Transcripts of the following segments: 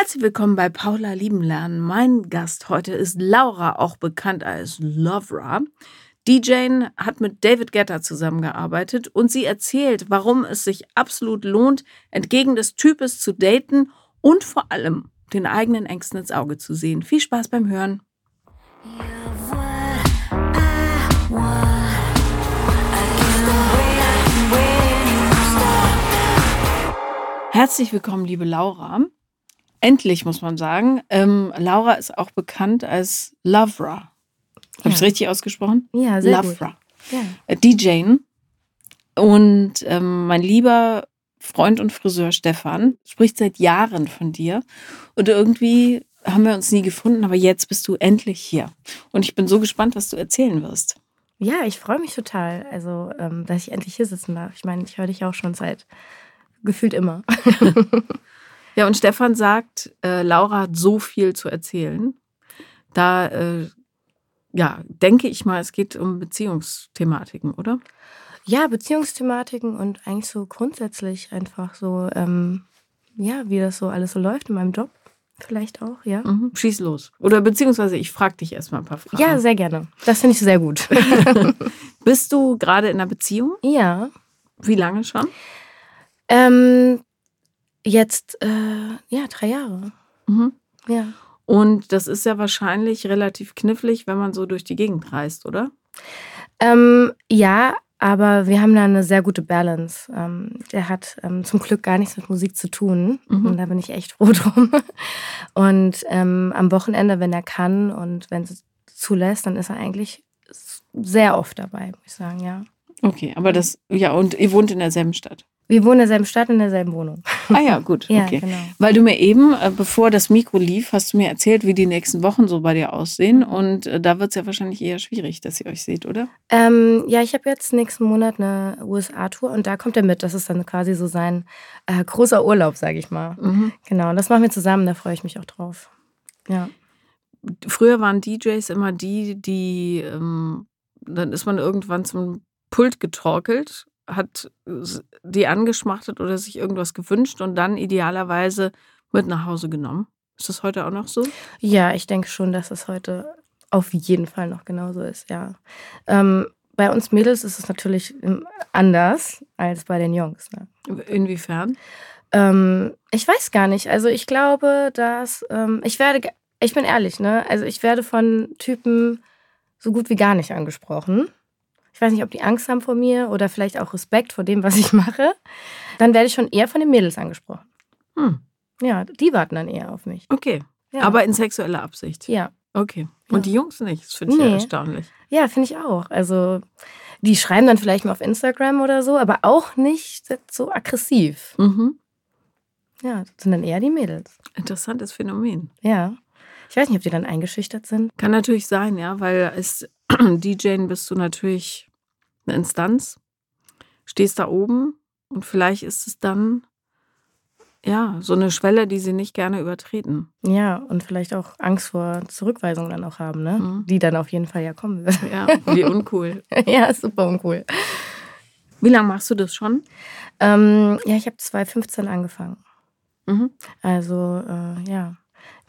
Herzlich willkommen bei Paula Lieben Lernen. Mein Gast heute ist Laura, auch bekannt als Lovera. DJ hat mit David Guetta zusammengearbeitet und sie erzählt, warum es sich absolut lohnt, entgegen des Types zu daten und vor allem den eigenen Ängsten ins Auge zu sehen. Viel Spaß beim Hören. Herzlich willkommen, liebe Laura. Endlich muss man sagen. Ähm, Laura ist auch bekannt als Lovera. Habe ja. ich es richtig ausgesprochen? Ja, sehr Lovera. gut. Ja. Äh, DJ. Und ähm, mein lieber Freund und Friseur Stefan spricht seit Jahren von dir. Und irgendwie haben wir uns nie gefunden, aber jetzt bist du endlich hier. Und ich bin so gespannt, was du erzählen wirst. Ja, ich freue mich total, also ähm, dass ich endlich hier sitzen darf. Ich meine, ich höre dich auch schon seit gefühlt immer. ja, und Stefan sagt, äh, Laura hat so viel zu erzählen. Da, äh, ja, denke ich mal, es geht um Beziehungsthematiken, oder? Ja, Beziehungsthematiken und eigentlich so grundsätzlich einfach so, ähm, ja, wie das so alles so läuft in meinem Job. Vielleicht auch, ja. Mhm. Schieß los. Oder beziehungsweise ich frage dich erstmal ein paar Fragen. Ja, sehr gerne. Das finde ich sehr gut. Bist du gerade in einer Beziehung? Ja. Wie lange schon? Ähm, jetzt, äh, ja, drei Jahre. Mhm. Ja. Und das ist ja wahrscheinlich relativ knifflig, wenn man so durch die Gegend reist, oder? Ähm, ja, aber wir haben da eine sehr gute Balance. Ähm, der hat ähm, zum Glück gar nichts mit Musik zu tun. Mhm. Und da bin ich echt froh drum. Und ähm, am Wochenende, wenn er kann und wenn es zulässt, dann ist er eigentlich sehr oft dabei, muss ich sagen, ja. Okay, aber das, ja, und ihr wohnt in derselben Stadt. Wir wohnen in derselben Stadt, in derselben Wohnung. Ah ja, gut. Ja, okay. genau. Weil du mir eben, äh, bevor das Mikro lief, hast du mir erzählt, wie die nächsten Wochen so bei dir aussehen. Und äh, da wird es ja wahrscheinlich eher schwierig, dass ihr euch seht, oder? Ähm, ja, ich habe jetzt nächsten Monat eine USA-Tour und da kommt er mit. Das ist dann quasi so sein äh, großer Urlaub, sage ich mal. Mhm. Genau, und das machen wir zusammen, da freue ich mich auch drauf. Ja. Früher waren DJs immer die, die, ähm, dann ist man irgendwann zum Pult getorkelt hat die angeschmachtet oder sich irgendwas gewünscht und dann idealerweise mit nach Hause genommen. Ist das heute auch noch so? Ja, ich denke schon, dass es heute auf jeden Fall noch genauso ist, ja. Ähm, bei uns Mädels ist es natürlich anders als bei den Jungs. Ne? Inwiefern? Ähm, ich weiß gar nicht. Also ich glaube, dass ähm, ich werde, ich bin ehrlich, ne? Also ich werde von Typen so gut wie gar nicht angesprochen ich weiß nicht, ob die Angst haben vor mir oder vielleicht auch Respekt vor dem, was ich mache, dann werde ich schon eher von den Mädels angesprochen. Hm. Ja, die warten dann eher auf mich. Okay. Ja. Aber in sexueller Absicht. Ja. Okay. Und Ja. die Jungs nicht. Das finde ich Nee. ja erstaunlich. Ja, finde ich auch. Also, die schreiben dann vielleicht mal auf Instagram oder so, aber auch nicht so aggressiv. Mhm. Ja, das sind dann eher die Mädels. Interessantes Phänomen. Ja. Ich weiß nicht, ob die dann eingeschüchtert sind. Kann natürlich sein, ja, weil als DJ bist du natürlich eine Instanz, stehst da oben und vielleicht ist es dann ja so eine Schwelle, die sie nicht gerne übertreten. Ja, und vielleicht auch Angst vor Zurückweisung dann auch haben, ne? Mhm. Die dann auf jeden Fall ja kommen wird. Ja, wie uncool. ja, super uncool. Wie lange machst du das schon? Ähm, ja, ich habe 2015 angefangen. Mhm. Also, äh, ja,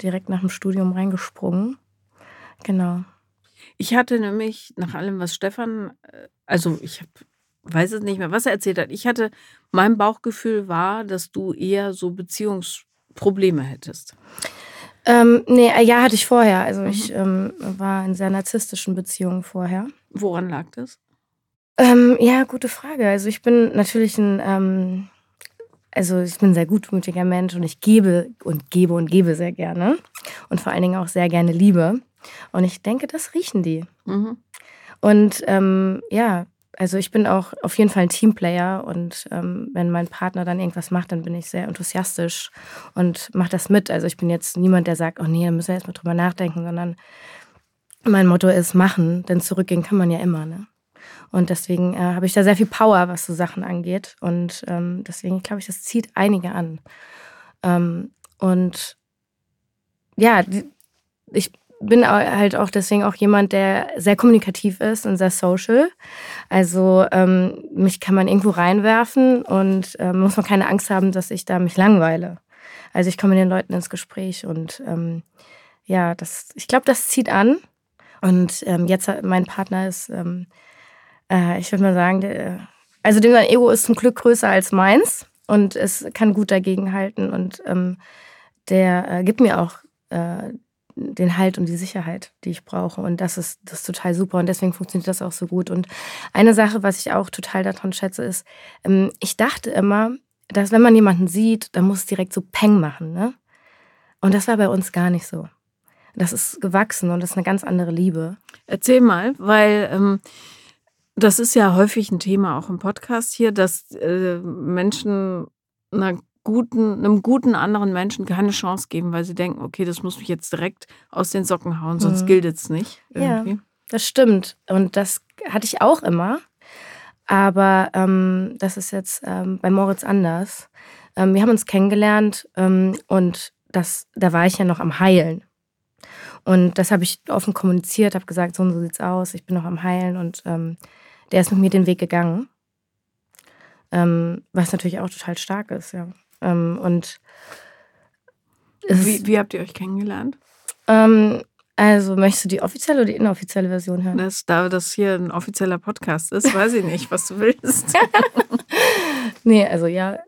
direkt nach dem Studium reingesprungen. Genau. Ich hatte nämlich nach allem, was Stefan, äh, also ich hab, weiß es nicht mehr, was er erzählt hat. Ich hatte, mein Bauchgefühl war, dass du eher so Beziehungsprobleme hättest. Ähm, nee, äh, ja, hatte ich vorher. Also, ich ähm, war in sehr narzisstischen Beziehungen vorher. Woran lag das? Ähm, ja, gute Frage. Also, ich bin natürlich ein, ähm, also, ich bin ein sehr gutmütiger Mensch und ich gebe und gebe und gebe sehr gerne. Und vor allen Dingen auch sehr gerne Liebe. Und ich denke, das riechen die. Mhm. Und ähm, ja, also ich bin auch auf jeden Fall ein Teamplayer und ähm, wenn mein Partner dann irgendwas macht, dann bin ich sehr enthusiastisch und mache das mit. Also ich bin jetzt niemand, der sagt, oh nee, da müssen wir jetzt mal drüber nachdenken, sondern mein Motto ist machen, denn zurückgehen kann man ja immer. Ne? Und deswegen äh, habe ich da sehr viel Power, was so Sachen angeht. Und ähm, deswegen glaube ich, das zieht einige an. Ähm, und ja, ich bin halt auch deswegen auch jemand, der sehr kommunikativ ist und sehr social. Also ähm, mich kann man irgendwo reinwerfen und ähm, muss man keine Angst haben, dass ich da mich langweile. Also ich komme mit den Leuten ins Gespräch und ähm, ja, das, ich glaube, das zieht an. Und ähm, jetzt mein Partner ist, ähm, äh, ich würde mal sagen, der, also dem sein Ego ist zum Glück größer als meins und es kann gut dagegen halten und ähm, der äh, gibt mir auch äh, den Halt und die Sicherheit, die ich brauche. Und das ist, das ist total super und deswegen funktioniert das auch so gut. Und eine Sache, was ich auch total daran schätze, ist, ähm, ich dachte immer, dass wenn man jemanden sieht, dann muss es direkt so Peng machen. Ne? Und das war bei uns gar nicht so. Das ist gewachsen und das ist eine ganz andere Liebe. Erzähl mal, weil ähm, das ist ja häufig ein Thema auch im Podcast hier, dass äh, Menschen einer guten, einem guten anderen Menschen keine Chance geben, weil sie denken, okay, das muss mich jetzt direkt aus den Socken hauen, sonst mhm. gilt es nicht. Irgendwie. Ja, das stimmt. Und das hatte ich auch immer. Aber ähm, das ist jetzt ähm, bei Moritz anders. Ähm, wir haben uns kennengelernt ähm, und das, da war ich ja noch am Heilen. Und das habe ich offen kommuniziert, habe gesagt, so und so sieht's aus, ich bin noch am Heilen und ähm, der ist mit mir den Weg gegangen. Ähm, was natürlich auch total stark ist, ja. Ähm, und wie, wie, habt ihr euch kennengelernt? Ähm, also, möchtest du die offizielle oder die inoffizielle Version hören? Das, da das hier ein offizieller Podcast ist, weiß ich nicht, was du willst. nee, also ja,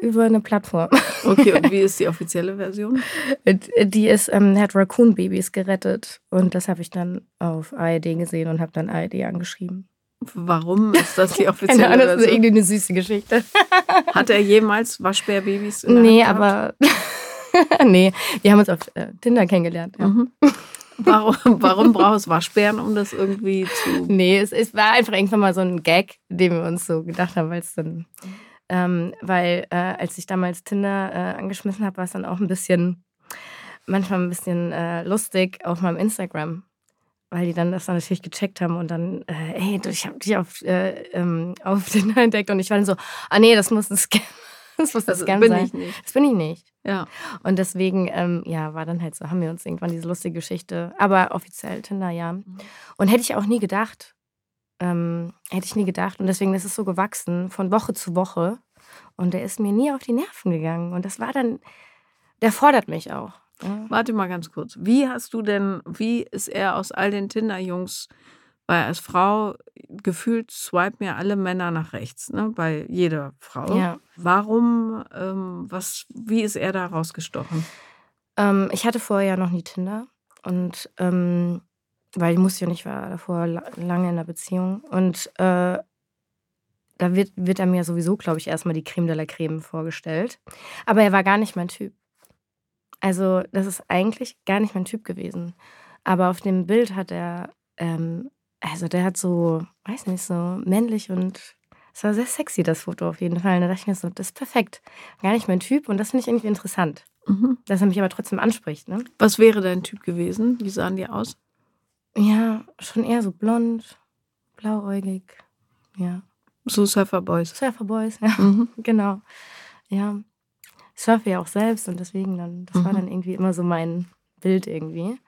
über eine Plattform. Okay, und wie ist die offizielle Version? Die ist, ähm, hat Raccoon-Babys gerettet. Und das habe ich dann auf ARD gesehen und habe dann ARD angeschrieben. Warum ist das die offizielle Keine Ahnung, das ist irgendwie eine süße Geschichte. Hat er jemals Waschbärbabys in der Nee, aber. nee, wir haben uns auf äh, Tinder kennengelernt. Ja. Mhm. Warum, warum brauchst du Waschbären, um das irgendwie zu. Nee, es, es, war einfach irgendwann mal so ein Gag, den wir uns so gedacht haben, weil es dann. Ähm, weil äh, als ich damals Tinder äh, angeschmissen habe, war es dann auch ein bisschen, manchmal ein bisschen äh, lustig auf meinem Instagram weil die dann das dann natürlich gecheckt haben und dann, äh, ey, ich habe dich auf, äh, ähm, auf den entdeckt und ich war dann so, ah nee, das muss ein Scam, das muss ein das Scam bin sein. Ich nicht. Das bin ich nicht. Ja. Und deswegen, ähm, ja, war dann halt so, haben wir uns irgendwann diese lustige Geschichte, aber offiziell Tinder, ja. Mhm. Und hätte ich auch nie gedacht, ähm, hätte ich nie gedacht und deswegen ist es so gewachsen von Woche zu Woche und der ist mir nie auf die Nerven gegangen und das war dann, der fordert mich auch. Warte mal ganz kurz. Wie hast du denn, wie ist er aus all den Tinder-Jungs, weil als Frau gefühlt swipe mir alle Männer nach rechts, ne? Bei jeder Frau. Ja. Warum, ähm, was, wie ist er da rausgestochen? Ähm, ich hatte vorher ja noch nie Tinder und ähm, weil ich musste ja nicht, war davor lange in einer Beziehung und äh, da wird, wird er mir sowieso, glaube ich, erstmal die Creme de la Creme vorgestellt. Aber er war gar nicht mein Typ. Also, das ist eigentlich gar nicht mein Typ gewesen. Aber auf dem Bild hat er, ähm, also der hat so, weiß nicht, so männlich und es war sehr sexy, das Foto auf jeden Fall. Und da dachte ich mir so, das ist perfekt. Gar nicht mein Typ und das finde ich irgendwie interessant. Mhm. Dass er mich aber trotzdem anspricht. Ne? Was wäre dein Typ gewesen? Wie sahen die aus? Ja, schon eher so blond, blauäugig. Ja. So Surferboys. Surferboys, ja. Mhm. genau. Ja surfe ja auch selbst und deswegen dann, das mhm. war dann irgendwie immer so mein Bild irgendwie.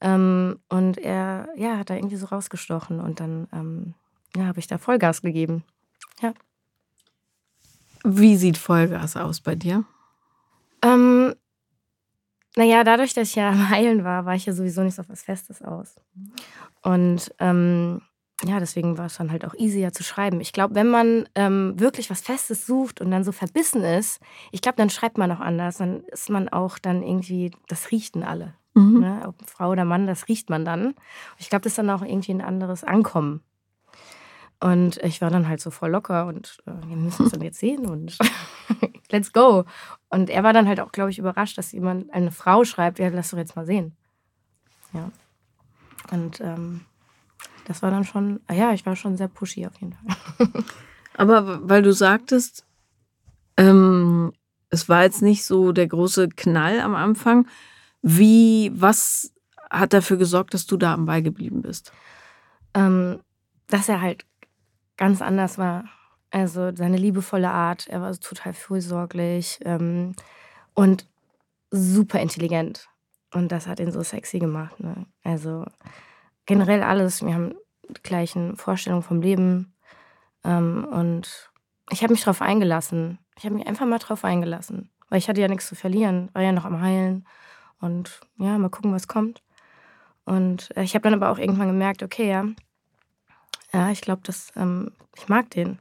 Ähm, und er, ja, hat da irgendwie so rausgestochen und dann, ähm, ja, habe ich da Vollgas gegeben. Ja. Wie sieht Vollgas aus bei dir? Ähm, naja, dadurch, dass ich ja am Heilen war, war ich ja sowieso nicht so auf was Festes aus. Und ähm, ja, deswegen war es dann halt auch easier zu schreiben. Ich glaube, wenn man ähm, wirklich was Festes sucht und dann so verbissen ist, ich glaube, dann schreibt man auch anders. Dann ist man auch dann irgendwie, das riechten alle. Mhm. Ne? Ob Frau oder Mann, das riecht man dann. Ich glaube, das ist dann auch irgendwie ein anderes Ankommen. Und ich war dann halt so voll locker und äh, wir müssen es dann jetzt sehen und let's go. Und er war dann halt auch, glaube ich, überrascht, dass jemand, eine Frau schreibt, ja, lass doch jetzt mal sehen. Ja. Und ähm, das war dann schon, ah ja, ich war schon sehr pushy auf jeden Fall. Aber weil du sagtest, ähm, es war jetzt nicht so der große Knall am Anfang. Wie, was hat dafür gesorgt, dass du da am Ball geblieben bist? Ähm, dass er halt ganz anders war. Also seine liebevolle Art, er war total fürsorglich ähm, und super intelligent. Und das hat ihn so sexy gemacht. Ne? Also generell alles. Wir haben die gleichen Vorstellungen vom Leben. Ähm, und ich habe mich darauf eingelassen. Ich habe mich einfach mal darauf eingelassen. weil ich hatte ja nichts zu verlieren, war ja noch am Heilen und ja, mal gucken, was kommt. Und äh, ich habe dann aber auch irgendwann gemerkt, okay, ja, ja, ich glaube, ähm, ich mag den.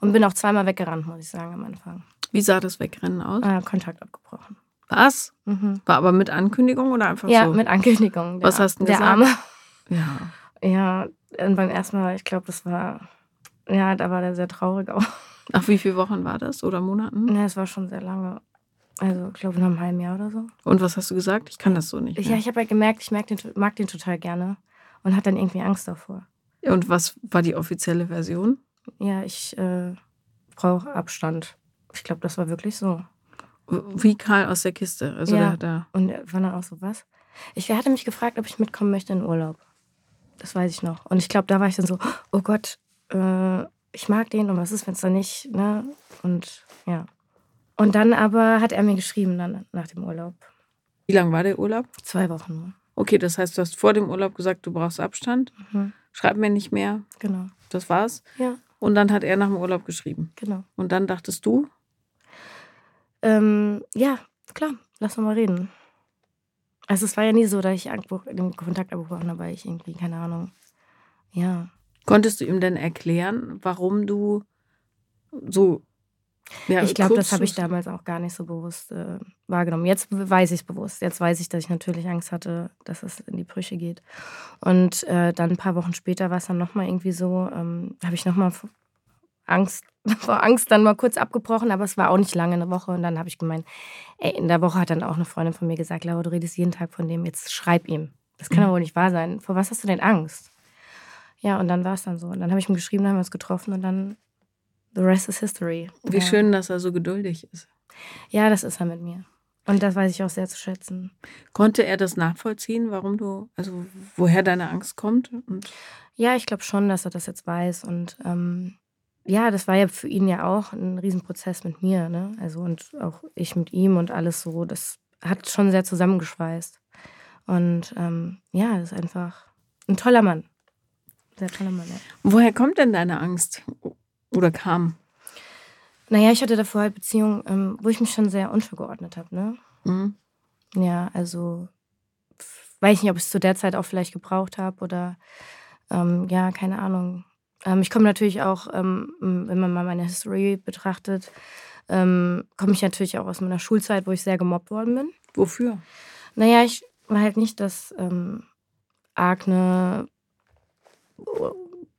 Und bin auch zweimal weggerannt, muss ich sagen, am Anfang. Wie sah das Wegrennen aus? Äh, Kontakt abgebrochen. Was? Mhm. War aber mit Ankündigung oder einfach ja, so? Ja, mit Ankündigung. Was hast du der gesagt? Arme. Ja. Ja, und beim ersten Mal, ich glaube, das war, ja, da war der sehr traurig auch. Nach wie viele Wochen war das oder Monaten? Ja, es war schon sehr lange. Also, ich glaube, nach einem halben Jahr oder so. Und was hast du gesagt? Ich kann das so nicht. Mehr. Ja, ich habe halt gemerkt, ich mag den, mag den total gerne und hatte dann irgendwie Angst davor. Und was war die offizielle Version? Ja, ich äh, brauche Abstand. Ich glaube, das war wirklich so. Wie Karl aus der Kiste. Also ja. da. Und er war dann auch so, was? Ich hatte mich gefragt, ob ich mitkommen möchte in Urlaub. Das weiß ich noch. Und ich glaube, da war ich dann so, oh Gott, äh, ich mag den und was ist, wenn es dann nicht, ne? Und ja. Und dann aber hat er mir geschrieben, dann nach dem Urlaub. Wie lang war der Urlaub? Zwei Wochen nur. Okay, das heißt, du hast vor dem Urlaub gesagt, du brauchst Abstand. Mhm. Schreib mir nicht mehr. Genau. Das war's. Ja. Und dann hat er nach dem Urlaub geschrieben. Genau. Und dann dachtest du? Ähm, ja, klar, lass uns mal reden. Also es war ja nie so, dass ich den Kontakt abgebrochen habe, weil ich irgendwie, keine Ahnung, ja. Konntest du ihm denn erklären, warum du so ja, ich glaube, das habe ich damals auch gar nicht so bewusst äh, wahrgenommen. Jetzt weiß ich es bewusst. Jetzt weiß ich, dass ich natürlich Angst hatte, dass es in die Brüche geht. Und äh, dann ein paar Wochen später war es dann nochmal irgendwie so, ähm, habe ich nochmal Angst, vor Angst dann mal kurz abgebrochen, aber es war auch nicht lange eine Woche. Und dann habe ich gemeint, ey, in der Woche hat dann auch eine Freundin von mir gesagt, Laura, du redest jeden Tag von dem, jetzt schreib ihm. Das kann mhm. doch wohl nicht wahr sein. Vor was hast du denn Angst? Ja, und dann war es dann so. Und dann habe ich ihm geschrieben, dann haben wir uns getroffen und dann the rest is history. Wie ja. schön, dass er so geduldig ist. Ja, das ist er mit mir. Und das weiß ich auch sehr zu schätzen. Konnte er das nachvollziehen, warum du, also woher deine Angst kommt? Und ja, ich glaube schon, dass er das jetzt weiß. Und ähm, ja, das war ja für ihn ja auch ein Riesenprozess mit mir, ne? Also und auch ich mit ihm und alles so. Das hat schon sehr zusammengeschweißt. Und ähm, ja, das ist einfach ein toller Mann. Sehr toller Mann, ja. Woher kommt denn deine Angst? Oder kam? Naja, ich hatte davor halt Beziehungen, ähm, wo ich mich schon sehr untergeordnet habe, ne? Mhm. Ja, also weiß ich nicht, ob ich es zu der Zeit auch vielleicht gebraucht habe oder ähm, ja, keine Ahnung. Ähm, ich komme natürlich auch, ähm, wenn man mal meine History betrachtet, ähm, komme ich natürlich auch aus meiner Schulzeit, wo ich sehr gemobbt worden bin. Wofür? Naja, ich war halt nicht das ähm, arg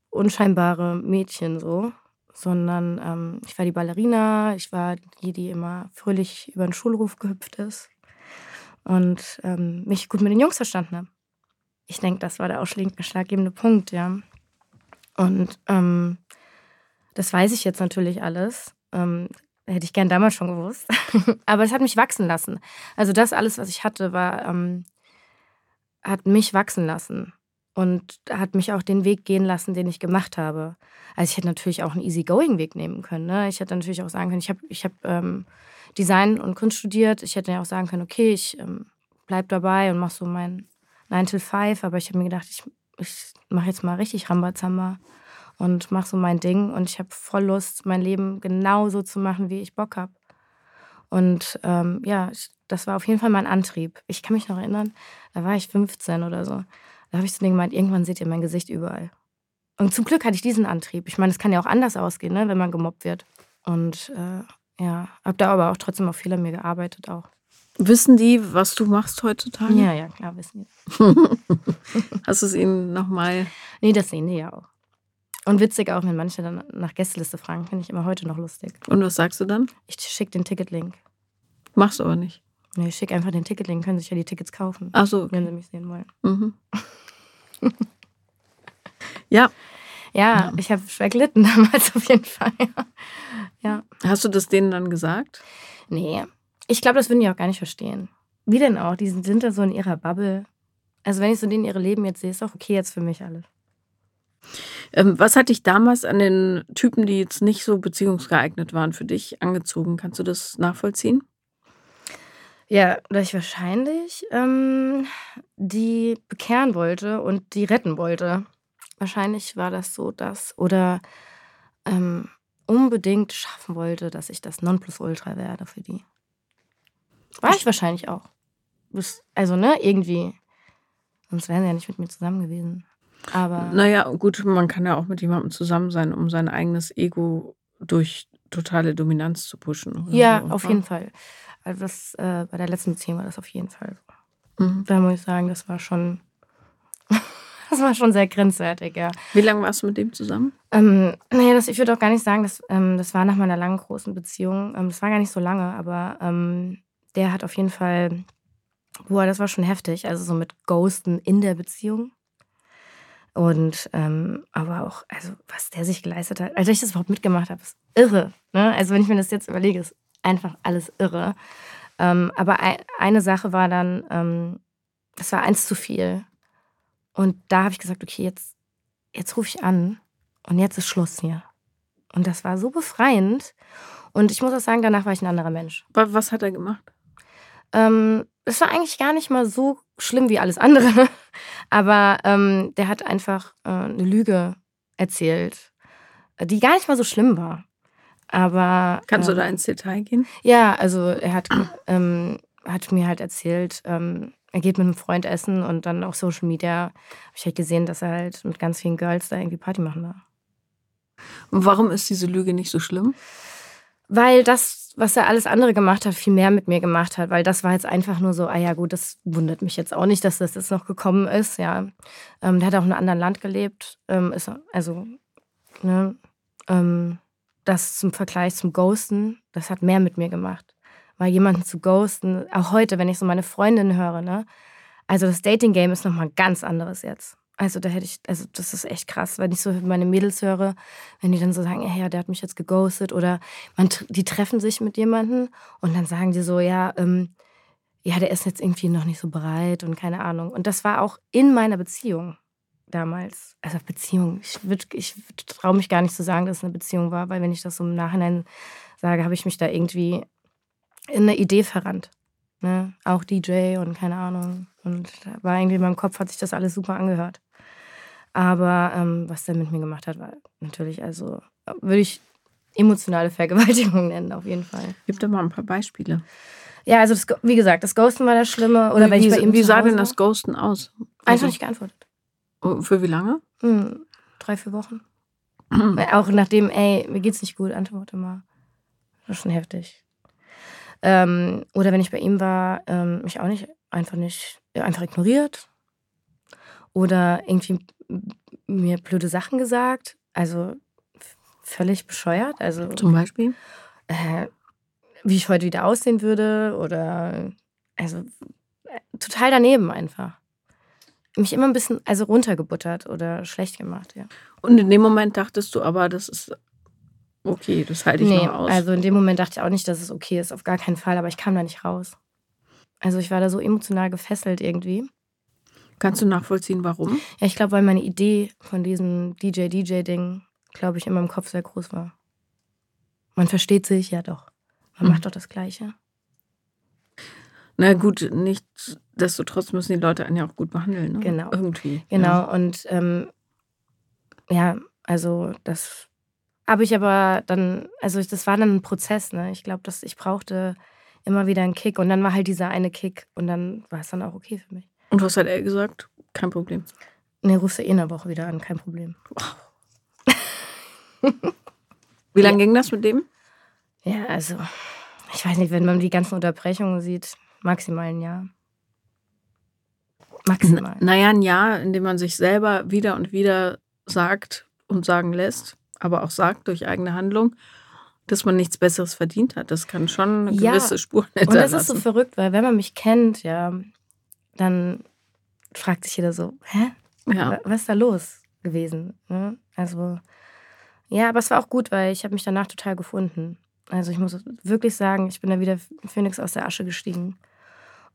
unscheinbare Mädchen so sondern ähm, ich war die Ballerina, ich war die, die immer fröhlich über den Schulruf gehüpft ist und ähm, mich gut mit den Jungs verstanden habe. Ich denke, das war der ausschlaggebende Punkt, ja. Und ähm, das weiß ich jetzt natürlich alles. Ähm, hätte ich gern damals schon gewusst. Aber es hat mich wachsen lassen. Also das alles, was ich hatte, war, ähm, hat mich wachsen lassen und hat mich auch den Weg gehen lassen, den ich gemacht habe. Also ich hätte natürlich auch einen easygoing-Weg nehmen können. Ne? Ich hätte natürlich auch sagen können, ich habe ich hab, ähm, Design und Kunst studiert. Ich hätte ja auch sagen können, okay, ich ähm, bleib dabei und mache so mein 9 to 5. Aber ich habe mir gedacht, ich, ich mache jetzt mal richtig Rambazamba und mache so mein Ding. Und ich habe voll Lust, mein Leben genauso zu machen, wie ich Bock habe. Und ähm, ja, das war auf jeden Fall mein Antrieb. Ich kann mich noch erinnern, da war ich 15 oder so. Da habe ich zu denen gemeint, irgendwann seht ihr mein Gesicht überall. Und zum Glück hatte ich diesen Antrieb. Ich meine, es kann ja auch anders ausgehen, ne, wenn man gemobbt wird. Und äh, ja, habe da aber auch trotzdem viel an mir gearbeitet auch. Wissen die, was du machst heutzutage? Ja, ja, klar, wissen die. Hast du es ihnen nochmal? Nee, das sehen die ja auch. Und witzig auch, wenn manche dann nach Gästeliste fragen, finde ich immer heute noch lustig. Und was sagst du dann? Ich schicke den Ticketlink. Machst du aber nicht. Nee, ich schicke einfach den Ticketlink, können sich ja die Tickets kaufen. Ach so. Wenn sie mich sehen wollen. Mhm. ja. Ja, ich habe schwer gelitten damals auf jeden Fall. Ja. Hast du das denen dann gesagt? Nee. Ich glaube, das würden die auch gar nicht verstehen. Wie denn auch? Die sind da so in ihrer Bubble. Also, wenn ich so denen ihre Leben jetzt sehe, ist auch okay jetzt für mich alles. Ähm, was hat dich damals an den Typen, die jetzt nicht so beziehungsgeeignet waren für dich, angezogen? Kannst du das nachvollziehen? Ja, dass ich wahrscheinlich ähm, die bekehren wollte und die retten wollte. Wahrscheinlich war das so das. Oder ähm, unbedingt schaffen wollte, dass ich das Nonplusultra werde für die. War ich wahrscheinlich auch. Also, ne, irgendwie. Sonst wären sie ja nicht mit mir zusammen gewesen. Aber. Naja, gut, man kann ja auch mit jemandem zusammen sein, um sein eigenes Ego durch totale Dominanz zu pushen. ja, so. auf jeden Fall. Also das, äh, bei der letzten Beziehung war das auf jeden Fall so. Mhm. Da muss ich sagen, das war schon, das war schon sehr grenzwertig, ja. Wie lange warst du mit dem zusammen? Ähm, naja, das, ich würde auch gar nicht sagen, dass, ähm, das war nach meiner langen, großen Beziehung. Ähm, das war gar nicht so lange, aber ähm, der hat auf jeden Fall, boah, das war schon heftig. Also so mit Ghosten in der Beziehung. Und ähm, aber auch, also was der sich geleistet hat, als ich das überhaupt mitgemacht habe, ist irre. Ne? Also wenn ich mir das jetzt überlege, ist einfach alles irre. Ähm, aber ein, eine Sache war dann, ähm, das war eins zu viel. Und da habe ich gesagt, okay, jetzt, jetzt rufe ich an und jetzt ist Schluss hier. Und das war so befreiend. Und ich muss auch sagen, danach war ich ein anderer Mensch. Was hat er gemacht? Ähm, es war eigentlich gar nicht mal so schlimm wie alles andere. Aber ähm, der hat einfach äh, eine Lüge erzählt, die gar nicht mal so schlimm war. Aber. Kannst ähm, du da ins Detail gehen? Ja, also er hat, ähm, hat mir halt erzählt, ähm, er geht mit einem Freund essen und dann auf Social Media habe ich halt gesehen, dass er halt mit ganz vielen Girls da irgendwie Party machen war. Und warum ist diese Lüge nicht so schlimm? Weil das, was er alles andere gemacht hat, viel mehr mit mir gemacht hat. Weil das war jetzt einfach nur so, ah ja gut, das wundert mich jetzt auch nicht, dass das jetzt noch gekommen ist. Ja, ähm, der hat auch in einem anderen Land gelebt. Ähm, ist, also, ne, ähm, das zum Vergleich zum Ghosten, das hat mehr mit mir gemacht. Weil jemanden zu ghosten, auch heute, wenn ich so meine Freundin höre, ne, also das Dating-Game ist nochmal ganz anderes jetzt. Also da hätte ich, also das ist echt krass, wenn ich so meine Mädels höre, wenn die dann so sagen, ja, der hat mich jetzt geghostet oder man, die treffen sich mit jemandem und dann sagen die so, ja, ähm, ja, der ist jetzt irgendwie noch nicht so bereit und keine Ahnung. Und das war auch in meiner Beziehung damals. Also Beziehung, ich, ich traue mich gar nicht zu sagen, dass es eine Beziehung war, weil wenn ich das so im Nachhinein sage, habe ich mich da irgendwie in eine Idee verrannt. Ne? Auch DJ und keine Ahnung. Und war irgendwie in meinem Kopf, hat sich das alles super angehört. Aber ähm, was der mit mir gemacht hat, war natürlich, also würde ich emotionale Vergewaltigung nennen, auf jeden Fall. Gib doch mal ein paar Beispiele. Ja, also das, wie gesagt, das Ghosten war das Schlimme. Oder wie, wenn ich bei ihm wie sah denn das Ghosten aus? Einfach also, nicht geantwortet. Oh, für wie lange? Hm, drei, vier Wochen. Auch nachdem, ey, mir geht's nicht gut, antworte mal. Das ist schon heftig. Ähm, oder wenn ich bei ihm war, ähm, mich auch nicht, einfach nicht, einfach ignoriert. Oder irgendwie mir blöde Sachen gesagt. Also völlig bescheuert. Also, Zum Beispiel? Äh, wie ich heute wieder aussehen würde. Oder also äh, total daneben einfach mich immer ein bisschen also runtergebuttert oder schlecht gemacht, ja. Und in dem Moment dachtest du aber, das ist okay, das halte ich nee, noch aus. Also in dem Moment dachte ich auch nicht, dass es okay ist, auf gar keinen Fall, aber ich kam da nicht raus. Also ich war da so emotional gefesselt irgendwie. Kannst du nachvollziehen, warum? Ja, ich glaube, weil meine Idee von diesem DJ-DJ-Ding, glaube ich, in meinem Kopf sehr groß war. Man versteht sich, ja doch. Man mhm. macht doch das Gleiche. Na gut, nichtsdestotrotz müssen die Leute einen ja auch gut behandeln. Ne? Genau. Irgendwie. Genau. Ja. Und ähm, ja, also das habe ich aber dann, also das war dann ein Prozess. Ne? Ich glaube, dass ich brauchte immer wieder einen Kick und dann war halt dieser eine Kick und dann war es dann auch okay für mich. Und was hat er gesagt? Kein Problem. Nee, rufst du eh in der Woche wieder an, kein Problem. Wow. Wie lange ja. ging das mit dem? Ja, also, ich weiß nicht, wenn man die ganzen Unterbrechungen sieht, Maximal ein Jahr. Maximal. naja, ein Jahr, in dem man sich selber wieder und wieder sagt und sagen lässt, aber auch sagt durch eigene Handlung, dass man nichts Besseres verdient hat. Das kann schon eine ja, gewisse Spur hinterlassen. Und das ist so verrückt, weil wenn man mich kennt, ja, dann fragt sich jeder so, hä? Ja. Was ist da los gewesen? Ne? Also, ja, aber es war auch gut, weil ich habe mich danach total gefunden. Also ich muss wirklich sagen, ich bin da wieder Phoenix aus der Asche gestiegen.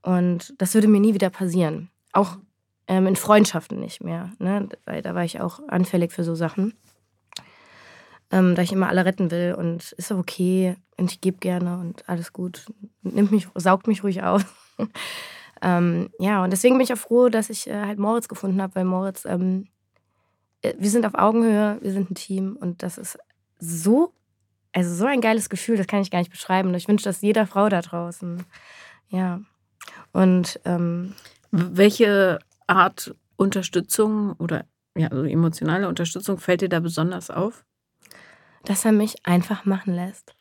Und das würde mir nie wieder passieren. Auch ähm, in Freundschaften nicht mehr. Ne? Weil da war ich auch anfällig für so Sachen. Ähm, da ich immer alle retten will und ist okay und ich gebe gerne und alles gut. Nimmt mich, saugt mich ruhig auf. Ähm, ja, und deswegen bin ich auch froh, dass ich äh, halt Moritz gefunden habe, weil Moritz, ähm, äh, wir sind auf Augenhöhe, wir sind ein Team und das ist so, also so ein geiles Gefühl, das kann ich gar nicht beschreiben. Ich wünsche das jeder Frau da draußen Ja. Und ähm, welche Art Unterstützung oder ja, also emotionale Unterstützung fällt dir da besonders auf? Dass er mich einfach machen lässt.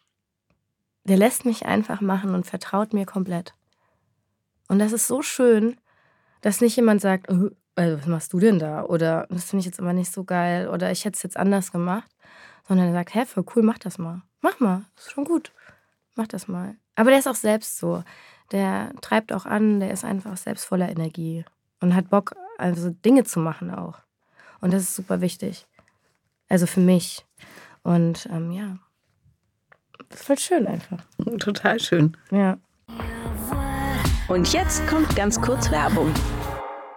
Der lässt mich einfach machen und vertraut mir komplett. Und das ist so schön, dass nicht jemand sagt, oh, was machst du denn da? Oder das finde ich jetzt aber nicht so geil oder ich hätte es jetzt anders gemacht, sondern er sagt, hä, voll cool, mach das mal. Mach mal, ist schon gut. Mach das mal. Aber der ist auch selbst so. Der treibt auch an, der ist einfach selbst voller Energie und hat Bock, also Dinge zu machen auch. Und das ist super wichtig. Also für mich. Und ähm, ja, das ist voll schön einfach. Total schön. Ja. Und jetzt kommt ganz kurz Werbung.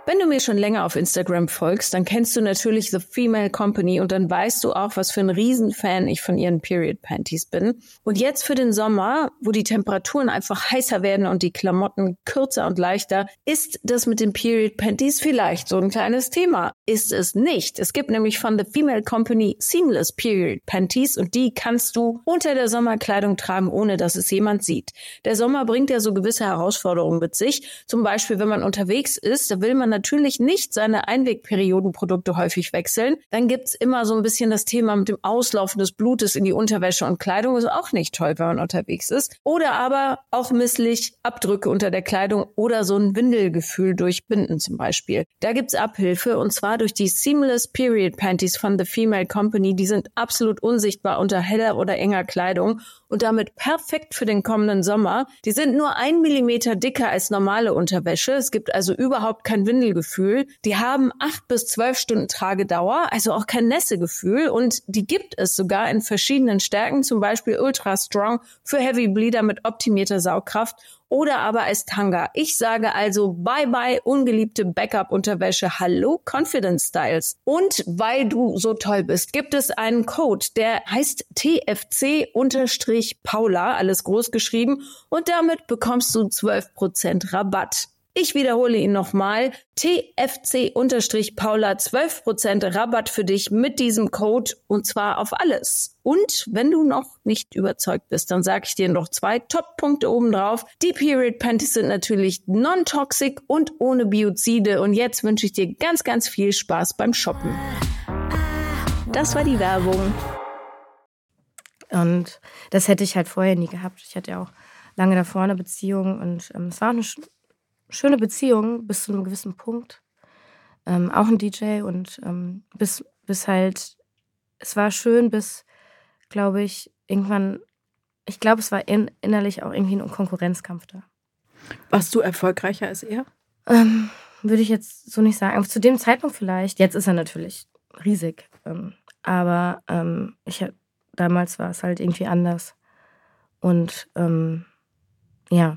Wenn du mir schon länger auf Instagram folgst, dann kennst du natürlich The Female Company und dann weißt du auch, was für ein Riesenfan ich von ihren Period Panties bin. Und jetzt für den Sommer, wo die Temperaturen einfach heißer werden und die Klamotten kürzer und leichter, ist das mit den Period Panties vielleicht so ein kleines Thema. Ist es nicht. Es gibt nämlich von The Female Company Seamless Period Panties und die kannst du unter der Sommerkleidung tragen, ohne dass es jemand sieht. Der Sommer bringt ja so gewisse Herausforderungen mit sich. Zum Beispiel, wenn man unterwegs ist, da will man natürlich nicht seine Einwegperiodenprodukte häufig wechseln. Dann gibt's immer so ein bisschen das Thema mit dem Auslaufen des Blutes in die Unterwäsche und Kleidung. Ist auch nicht toll, wenn man unterwegs ist. Oder aber auch misslich Abdrücke unter der Kleidung oder so ein Windelgefühl durch Binden zum Beispiel. Da gibt's Abhilfe und zwar durch die Seamless Period Panties von The Female Company. Die sind absolut unsichtbar unter heller oder enger Kleidung und damit perfekt für den kommenden Sommer. Die sind nur ein Millimeter dicker als normale Unterwäsche. Es gibt also überhaupt kein Windelgefühl. Die haben acht bis zwölf Stunden Tragedauer, also auch kein Nässegefühl. Und die gibt es sogar in verschiedenen Stärken, zum Beispiel Ultra Strong für Heavy Bleeder mit optimierter Saugkraft oder aber als Tanga. Ich sage also bye bye ungeliebte Backup-Unterwäsche. Hallo Confidence Styles. Und weil du so toll bist, gibt es einen Code, der heißt TFC-Paula, alles groß geschrieben. Und damit bekommst du 12% Rabatt. Ich wiederhole ihn nochmal. TFC-Paula 12% Rabatt für dich mit diesem Code und zwar auf alles. Und wenn du noch nicht überzeugt bist, dann sage ich dir noch zwei Top-Punkte obendrauf. Die Period Panties sind natürlich non-toxic und ohne Biozide. Und jetzt wünsche ich dir ganz, ganz viel Spaß beim Shoppen. Das war die Werbung. Und das hätte ich halt vorher nie gehabt. Ich hatte ja auch lange davor eine Beziehung und ähm, es war eine schöne Beziehung bis zu einem gewissen Punkt. Ähm, auch ein DJ und ähm, bis, bis halt, es war schön, bis, glaube ich, irgendwann, ich glaube, es war in, innerlich auch irgendwie ein Konkurrenzkampf da. Warst du erfolgreicher als er? Ähm, würde ich jetzt so nicht sagen. Aber zu dem Zeitpunkt vielleicht. Jetzt ist er natürlich riesig. Ähm, aber ähm, ich, damals war es halt irgendwie anders. Und ähm, ja,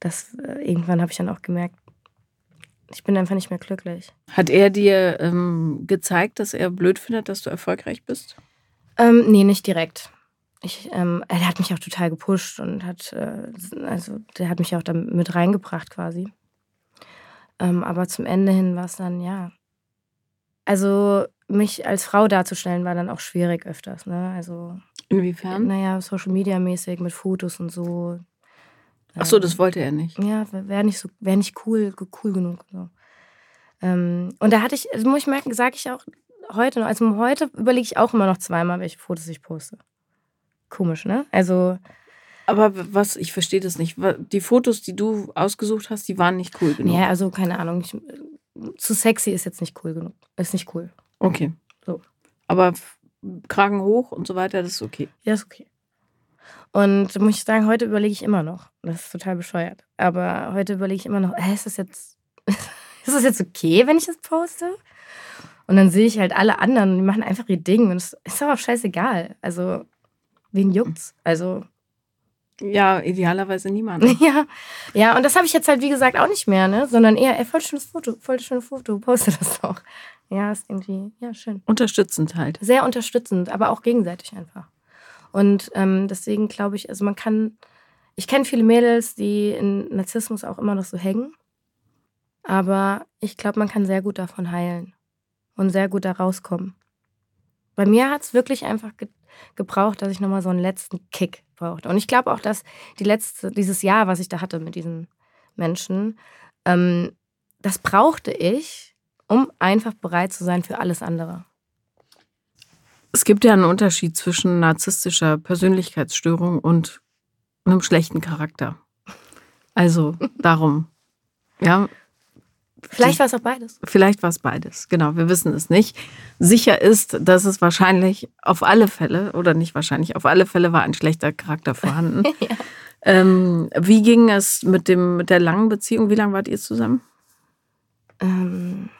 das äh, irgendwann habe ich dann auch gemerkt, ich bin einfach nicht mehr glücklich. Hat er dir ähm, gezeigt, dass er blöd findet, dass du erfolgreich bist? Ähm, nee, nicht direkt. Ich, ähm, er hat mich auch total gepusht und hat, äh, also der hat mich auch da mit reingebracht quasi. Ähm, aber zum Ende hin war es dann, ja. Also mich als Frau darzustellen war dann auch schwierig öfters, ne? Also. Inwiefern? Naja, Social Media mäßig mit Fotos und so. Ach so, das wollte er nicht. Ja, wäre nicht so, wäre nicht cool, cool genug. So. Ähm, und da hatte ich, also muss ich merken, sage ich auch heute noch, also heute überlege ich auch immer noch zweimal, welche Fotos ich poste. Komisch, ne? Also. Aber was, ich verstehe das nicht. Die Fotos, die du ausgesucht hast, die waren nicht cool genug. Ja, also keine Ahnung. Ich, zu sexy ist jetzt nicht cool genug. Ist nicht cool. Okay. So. Aber Kragen hoch und so weiter, das ist okay. Ja, ist okay. Und muss ich sagen, heute überlege ich immer noch. Das ist total bescheuert. Aber heute überlege ich immer noch, äh, ist das jetzt, ist das jetzt okay, wenn ich das poste? Und dann sehe ich halt alle anderen, die machen einfach ihr Ding. Und es ist aber auch scheißegal. Also, wen juckt's? Also. Ja, idealerweise niemand. Ja, ja, und das habe ich jetzt halt, wie gesagt, auch nicht mehr, ne? Sondern eher, ey, voll schönes Foto, voll schönes Foto, poste das doch. Ja, ist irgendwie, ja, schön. Unterstützend halt. Sehr unterstützend, aber auch gegenseitig einfach. Und ähm, deswegen glaube ich, also man kann, ich kenne viele Mädels, die in Narzissmus auch immer noch so hängen. Aber ich glaube, man kann sehr gut davon heilen und sehr gut da rauskommen. Bei mir hat es wirklich einfach ge gebraucht, dass ich nochmal so einen letzten Kick brauchte. Und ich glaube auch, dass die letzte, dieses Jahr, was ich da hatte mit diesen Menschen, ähm, das brauchte ich, um einfach bereit zu sein für alles andere. Es gibt ja einen Unterschied zwischen narzisstischer Persönlichkeitsstörung und einem schlechten Charakter. Also darum, ja. Vielleicht war es auch beides. Vielleicht war es beides, genau. Wir wissen es nicht. Sicher ist, dass es wahrscheinlich auf alle Fälle, oder nicht wahrscheinlich, auf alle Fälle war ein schlechter Charakter vorhanden. ja. ähm, wie ging es mit, dem, mit der langen Beziehung? Wie lange wart ihr zusammen? Ähm,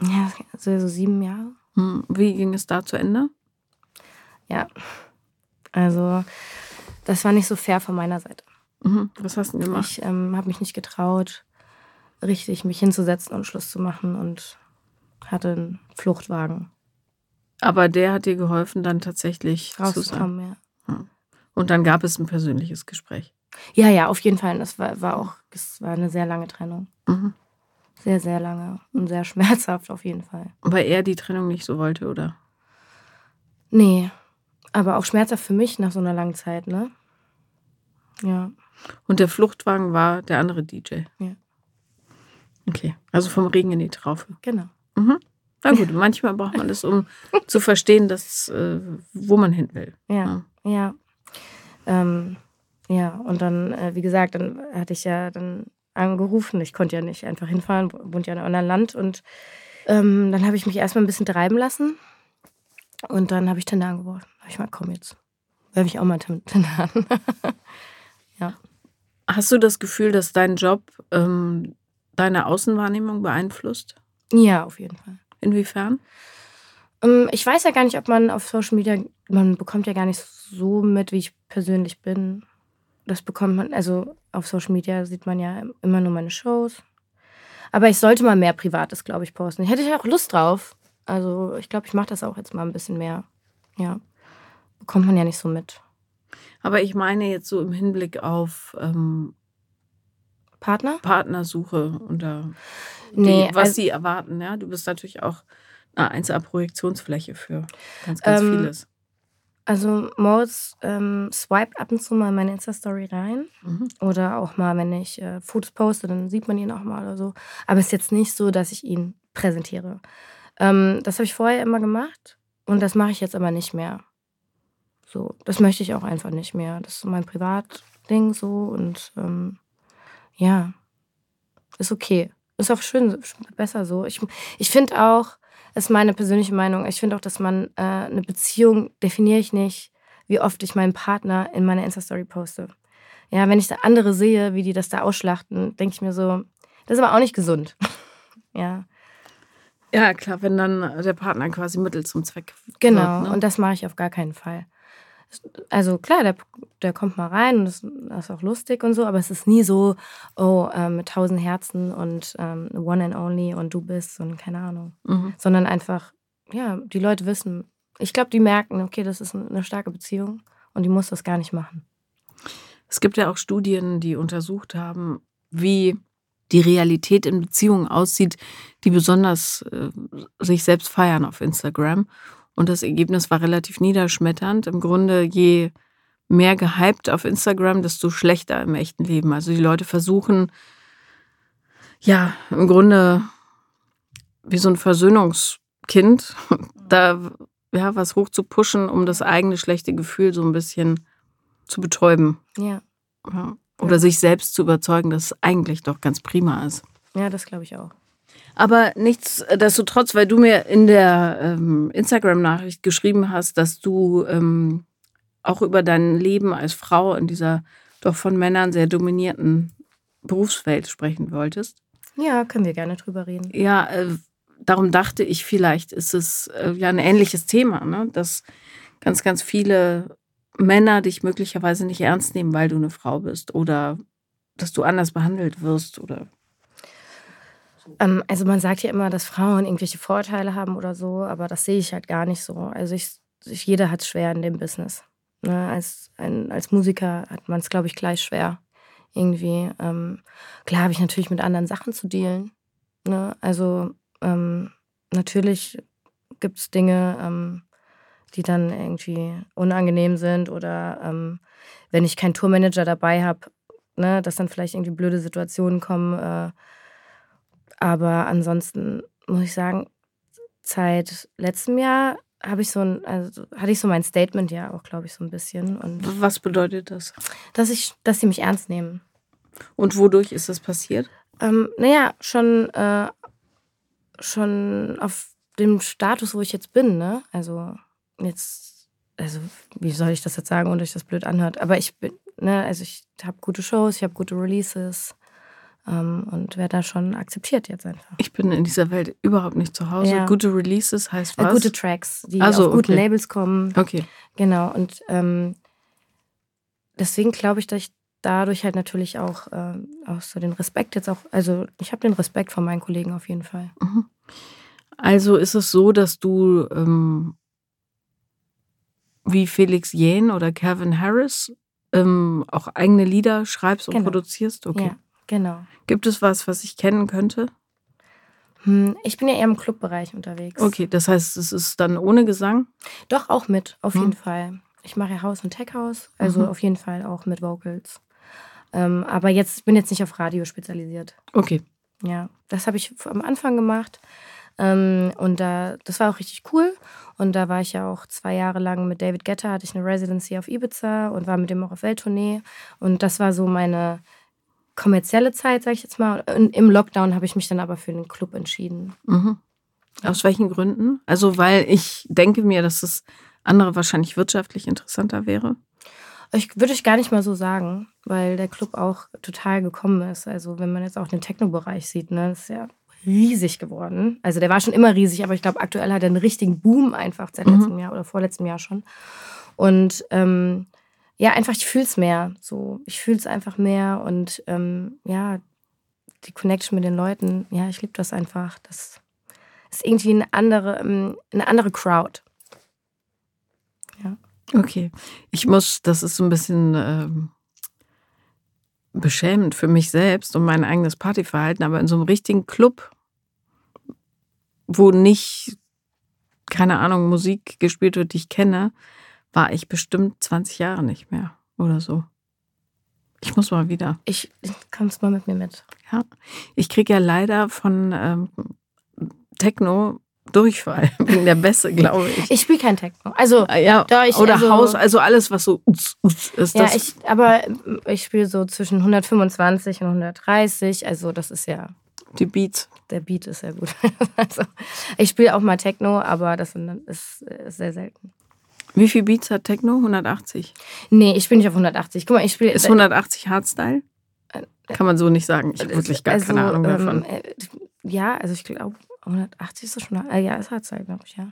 ja, so, so sieben Jahre. Hm, wie ging es da zu Ende? Ja, also das war nicht so fair von meiner Seite. Mhm. Was hast du gemacht? Ich ähm, habe mich nicht getraut, richtig mich hinzusetzen und Schluss zu machen und hatte einen Fluchtwagen. Aber der hat dir geholfen, dann tatsächlich rauszukommen, ja. Hm. Und dann gab es ein persönliches Gespräch. Ja, ja, auf jeden Fall. Das war, war auch, es war eine sehr lange Trennung. Mhm. Sehr, sehr lange und sehr schmerzhaft auf jeden Fall. Weil er die Trennung nicht so wollte, oder? Nee, aber auch schmerzhaft für mich nach so einer langen Zeit, ne? Ja. Und der Fluchtwagen war der andere DJ? Ja. Okay, also vom Regen in die Traufe. Genau. Mhm. Na gut, manchmal braucht man das, um zu verstehen, dass, äh, wo man hin will. Ja, ja. Ja, ähm, ja. und dann, äh, wie gesagt, dann hatte ich ja dann angerufen. Ich konnte ja nicht einfach hinfahren, wohnt ja in einem anderen Land. Und ähm, dann habe ich mich erstmal ein bisschen treiben lassen. Und dann habe ich Tinder angeworfen. Habe ich mal, komm jetzt, werfe ich auch mal Tinder an. ja. Hast du das Gefühl, dass dein Job ähm, deine Außenwahrnehmung beeinflusst? Ja, auf jeden Fall. Inwiefern? Ähm, ich weiß ja gar nicht, ob man auf Social Media, man bekommt ja gar nicht so mit, wie ich persönlich bin. Das bekommt man, also auf Social Media sieht man ja immer nur meine Shows. Aber ich sollte mal mehr Privates, glaube ich, posten. Ich hätte ja auch Lust drauf. Also ich glaube, ich mache das auch jetzt mal ein bisschen mehr. Ja. Bekommt man ja nicht so mit. Aber ich meine jetzt so im Hinblick auf ähm, Partner? Partnersuche oder die, nee, was also, sie erwarten. Ja, du bist natürlich auch eine 1A-Projektionsfläche für ganz, ganz ähm, vieles. Also Moritz ähm, swiped ab und zu mal meine Insta-Story rein. Mhm. Oder auch mal, wenn ich äh, Fotos poste, dann sieht man ihn auch mal oder so. Aber es ist jetzt nicht so, dass ich ihn präsentiere. Ähm, das habe ich vorher immer gemacht und das mache ich jetzt aber nicht mehr. So, das möchte ich auch einfach nicht mehr. Das ist mein Privatding so und ähm, ja, ist okay. Ist auch schön, besser so. Ich, ich finde auch, das ist meine persönliche Meinung, ich finde auch, dass man äh, eine Beziehung definiere ich nicht, wie oft ich meinen Partner in meiner Insta-Story poste. Ja, wenn ich da andere sehe, wie die das da ausschlachten, denke ich mir so, das ist aber auch nicht gesund. ja. Ja, klar, wenn dann der Partner quasi Mittel zum Zweck. Genau, wird, ne? und das mache ich auf gar keinen Fall. Also klar, der, der kommt mal rein und das, das, ist auch lustig und so, aber es ist nie so, oh, äh, mit tausend Herzen und ähm, One and Only und du bist und keine Ahnung. Mhm. Sondern einfach, ja, die Leute wissen, ich glaube, die merken, okay, das ist eine starke Beziehung und die muss das gar nicht machen. Es gibt ja auch Studien, die untersucht haben, wie die Realität in Beziehungen aussieht, die besonders äh, sich selbst feiern auf Instagram. Und das Ergebnis war relativ niederschmetternd. Im Grunde, je mehr gehypt auf Instagram, desto schlechter im echten Leben. Also die Leute versuchen, ja, im Grunde wie so ein Versöhnungskind, da ja, was hoch zu pushen, um das eigene schlechte Gefühl so ein bisschen zu betäuben. Ja. ja. Oder ja. sich selbst zu überzeugen, dass es eigentlich doch ganz prima ist. Ja, das glaube ich auch. Aber nichtsdestotrotz, weil du mir in der ähm, Instagram-Nachricht geschrieben hast, dass du ähm, auch über dein Leben als Frau in dieser doch von Männern sehr dominierten Berufswelt sprechen wolltest. Ja, können wir gerne drüber reden. Ja, äh, darum dachte ich, vielleicht ist es äh, ja ein ähnliches Thema, ne? dass ganz, ganz viele Männer dich möglicherweise nicht ernst nehmen, weil du eine Frau bist oder dass du anders behandelt wirst oder ähm, also man sagt ja immer, dass Frauen irgendwelche Vorteile haben oder so, aber das sehe ich halt gar nicht so. Also ich, ich jeder hat es schwer in dem Business. Ne? Als, ein, als Musiker hat man es, glaube ich, gleich schwer. Irgendwie. Ähm, klar habe ich natürlich mit anderen Sachen zu dealen. Ne? Also ähm, natürlich gibt es Dinge, ähm, die dann irgendwie unangenehm sind oder ähm, wenn ich keinen Tourmanager dabei habe, ne, dass dann vielleicht irgendwie blöde Situationen kommen. Äh, aber ansonsten muss ich sagen, seit letztem Jahr habe ich so ein, also hatte ich so mein Statement ja auch, glaube ich, so ein bisschen. Und Was bedeutet das? dass ich, dass sie mich ernst nehmen. Und wodurch ist das passiert? Ähm, naja, schon, äh, schon auf dem Status, wo ich jetzt bin, ne? Also jetzt, also wie soll ich das jetzt sagen, ohne dass sich das blöd anhört? Aber ich bin, ne, also ich habe gute Shows, ich habe gute Releases und werde da schon akzeptiert jetzt einfach. Ich bin in dieser Welt überhaupt nicht zu Hause. Ja. Gute Releases heißt Äh, was? gute Tracks, die Ach so, auf guten okay. Labels kommen. Okay. Genau, und ähm, deswegen glaube ich, dass ich dadurch halt natürlich auch, ähm, auch so den Respekt jetzt auch, also ich habe den Respekt vor meinen Kollegen auf jeden Fall. Also ist es so, dass du ähm, wie Felix Jähn oder Calvin Harris ähm, auch eigene Lieder schreibst und Genau. produzierst? Okay. Ja, genau. Gibt es was, was ich kennen könnte? Hm, ich bin ja eher im Clubbereich unterwegs. Okay, das heißt, es ist dann ohne Gesang? Doch, auch mit, auf Hm. jeden Fall. Ich mache ja House und Tech House, also Mhm. auf jeden Fall auch mit Vocals. Ähm, aber jetzt ich bin jetzt nicht auf Radio spezialisiert. Okay. Ja, das habe ich am Anfang gemacht. Ähm, und da, das war auch richtig cool. Und da war ich ja auch zwei Jahre lang mit David Guetta, hatte ich eine Residency auf Ibiza und war mit dem auch auf Welttournee. Und das war so meine kommerzielle Zeit, sag ich jetzt mal. Und Im Lockdown habe ich mich dann aber für den Club entschieden. Mhm. Aus welchen Gründen? Also, weil ich denke mir, dass das andere wahrscheinlich wirtschaftlich interessanter wäre. Ich würde ich gar nicht mal so sagen, weil der Club auch total gekommen ist. Also wenn man jetzt auch den Techno-Bereich sieht, ne, ist ja riesig geworden. Also der war schon immer riesig, aber ich glaube, aktuell hat er einen richtigen Boom einfach seit Mhm. letztem Jahr oder vorletztem Jahr schon. Und ähm, ja, einfach, ich fühle es mehr. So, ich fühle es einfach mehr und ähm, ja, die Connection mit den Leuten, ja, ich liebe das einfach. Das ist irgendwie eine andere, ähm, eine andere Crowd. Okay. Ich muss, das ist so ein bisschen ähm, beschämend für mich selbst und mein eigenes Partyverhalten, aber in so einem richtigen Club, wo nicht, keine Ahnung, Musik gespielt wird, die ich kenne, war ich bestimmt 20 Jahre nicht mehr oder so. Ich muss mal wieder. Ich, kommst mal mit mir mit. Ja. Ich kriege ja leider von ähm, Techno Durchfall wegen der Bässe, glaube ich. Ich spiele kein Techno. Also Ah, ja, Da ich- oder also- Haus, also alles, was so uts, uts ist. Ja, das, ich, aber ich spiele so zwischen 125 und 130. Also das ist ja, die Beats. der Beat ist ja gut. Also, ich spiele auch mal Techno, aber das ist, ist sehr selten. Wie viel Beats hat Techno? 180. Nee, ich bin nicht auf 180. Guck mal, ich spiele. Ist 180 Hardstyle? Kann man so nicht sagen. Ich habe wirklich gar keine Ahnung davon. äh, ja, also ich glaube, 180 ist das schon. Äh, ja, ist Hardstyle, glaube ich, ja.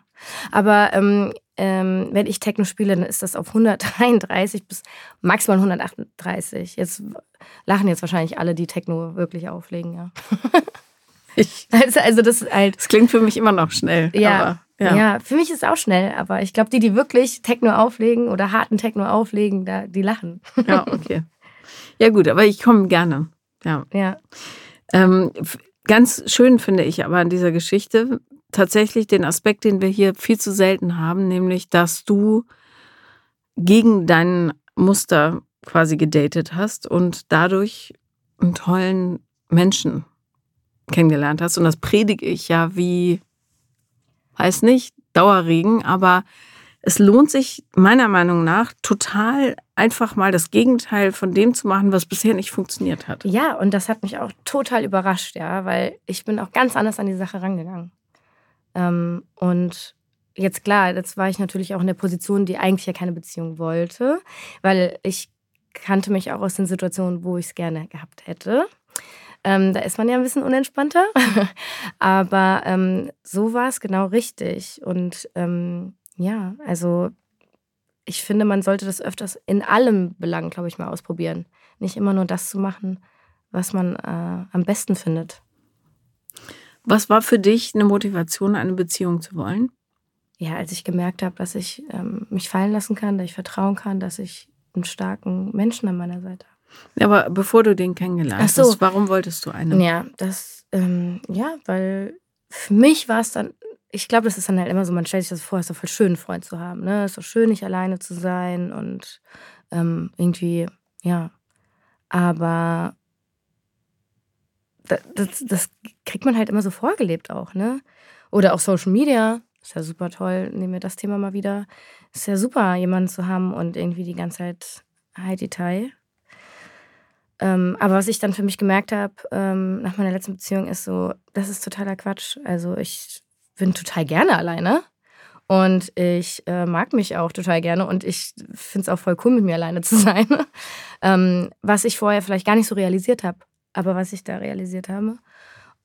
Aber ähm, ähm, wenn ich Techno spiele, dann ist das auf 133 bis maximal 138. Jetzt lachen jetzt wahrscheinlich alle, die Techno wirklich auflegen, ja. Ich, Also, also das ist halt. das klingt für mich immer noch schnell. Ja, Aber, ja. ja. für mich ist es auch schnell, aber ich glaube, die, die wirklich Techno auflegen oder harten Techno auflegen, da, die lachen. Ja, okay. Ja, gut, aber ich komme gerne. Ja. Ja. Ähm, ganz schön finde ich aber an dieser Geschichte tatsächlich den Aspekt, den wir hier viel zu selten haben, nämlich, dass du gegen dein Muster quasi gedatet hast und dadurch einen tollen Menschen kennengelernt hast. Und das predige ich ja wie, weiß nicht, Dauerregen, aber es lohnt sich meiner Meinung nach total einfach mal das Gegenteil von dem zu machen, was bisher nicht funktioniert hat. Ja, und das hat mich auch total überrascht, ja, weil ich bin auch ganz anders an die Sache rangegangen. Ähm, und jetzt klar, jetzt war ich natürlich auch in der Position, die eigentlich ja keine Beziehung wollte, weil ich kannte mich auch aus den Situationen, wo ich es gerne gehabt hätte. Ähm, da ist man ja ein bisschen unentspannter. Aber ähm, so war es genau richtig. Und ähm, ja, also ich finde, man sollte das öfters in allem Belang, glaube ich, mal ausprobieren. Nicht immer nur das zu machen, was man äh, am besten findet. Was war für dich eine Motivation, eine Beziehung zu wollen? Ja, als ich gemerkt habe, dass ich ähm, mich fallen lassen kann, dass ich vertrauen kann, dass ich einen starken Menschen an meiner Seite habe. Aber bevor du den kennengelernt so. hast, warum wolltest du einen? Ja, das, ähm, ja, weil für mich war es dann ich glaube, das ist dann halt immer so, man stellt sich das vor, es ist doch voll schön, einen Freund zu haben. Ne? Es ist doch schön, nicht alleine zu sein und ähm, irgendwie, ja. Aber das, das, das, kriegt man halt immer so vorgelebt auch, ne? Oder auch Social Media. Ist ja super toll. Nehmen wir das Thema mal wieder. Ist ja super, jemanden zu haben und irgendwie die ganze Zeit High Detail. Ähm, aber was ich dann für mich gemerkt habe ähm, nach meiner letzten Beziehung ist so, das ist totaler Quatsch. Also ich bin total gerne alleine und ich äh, mag mich auch total gerne und ich finde es auch voll cool, mit mir alleine zu sein. ähm, was ich vorher vielleicht gar nicht so realisiert habe, aber was ich da realisiert habe.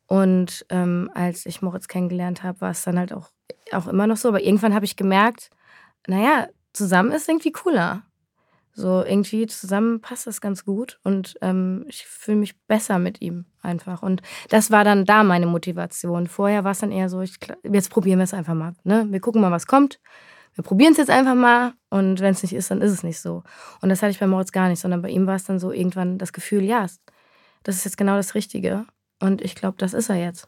Und ähm, als ich Moritz kennengelernt habe, war es dann halt auch, auch immer noch so. Aber irgendwann habe ich gemerkt, naja, zusammen ist irgendwie cooler. So irgendwie zusammen passt das ganz gut und ähm, ich fühle mich besser mit ihm einfach. Und das war dann da meine Motivation. Vorher war es dann eher so, ich, jetzt probieren wir es einfach mal. Ne? Wir gucken mal, was kommt. Wir probieren es jetzt einfach mal und wenn es nicht ist, dann ist es nicht so. Und das hatte ich bei Moritz gar nicht, sondern bei ihm war es dann so irgendwann das Gefühl, ja, das ist jetzt genau das Richtige. Und ich glaube, das ist er jetzt.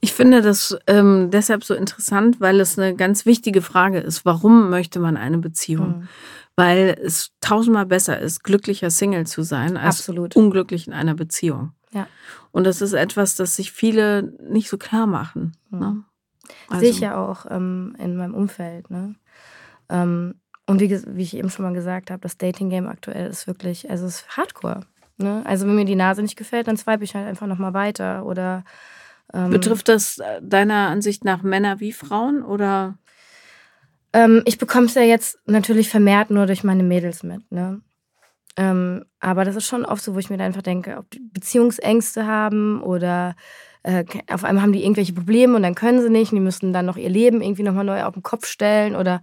Ich finde das ähm, deshalb so interessant, weil es eine ganz wichtige Frage ist. Warum möchte man eine Beziehung? Mhm weil es tausendmal besser ist, glücklicher Single zu sein, als Absolut. unglücklich in einer Beziehung. Ja. Und das ist etwas, das sich viele nicht so klar machen. Mhm. Ne? Also. Sehe ich ja auch ähm, in meinem Umfeld. Ne? Ähm, und wie, wie, ich eben schon mal gesagt habe, das Dating-Game aktuell ist wirklich, also es ist Hardcore. Ne? Also wenn mir die Nase nicht gefällt, dann swipe ich halt einfach nochmal weiter. Oder ähm, Betrifft das äh, deiner Ansicht nach Männer wie Frauen oder? Ähm, ich bekomme es ja jetzt natürlich vermehrt nur durch meine Mädels mit. Ne? Ähm, aber das ist schon oft so, wo ich mir dann einfach denke, ob die Beziehungsängste haben oder äh, auf einmal haben die irgendwelche Probleme und dann können sie nicht und die müssen dann noch ihr Leben irgendwie nochmal neu auf den Kopf stellen oder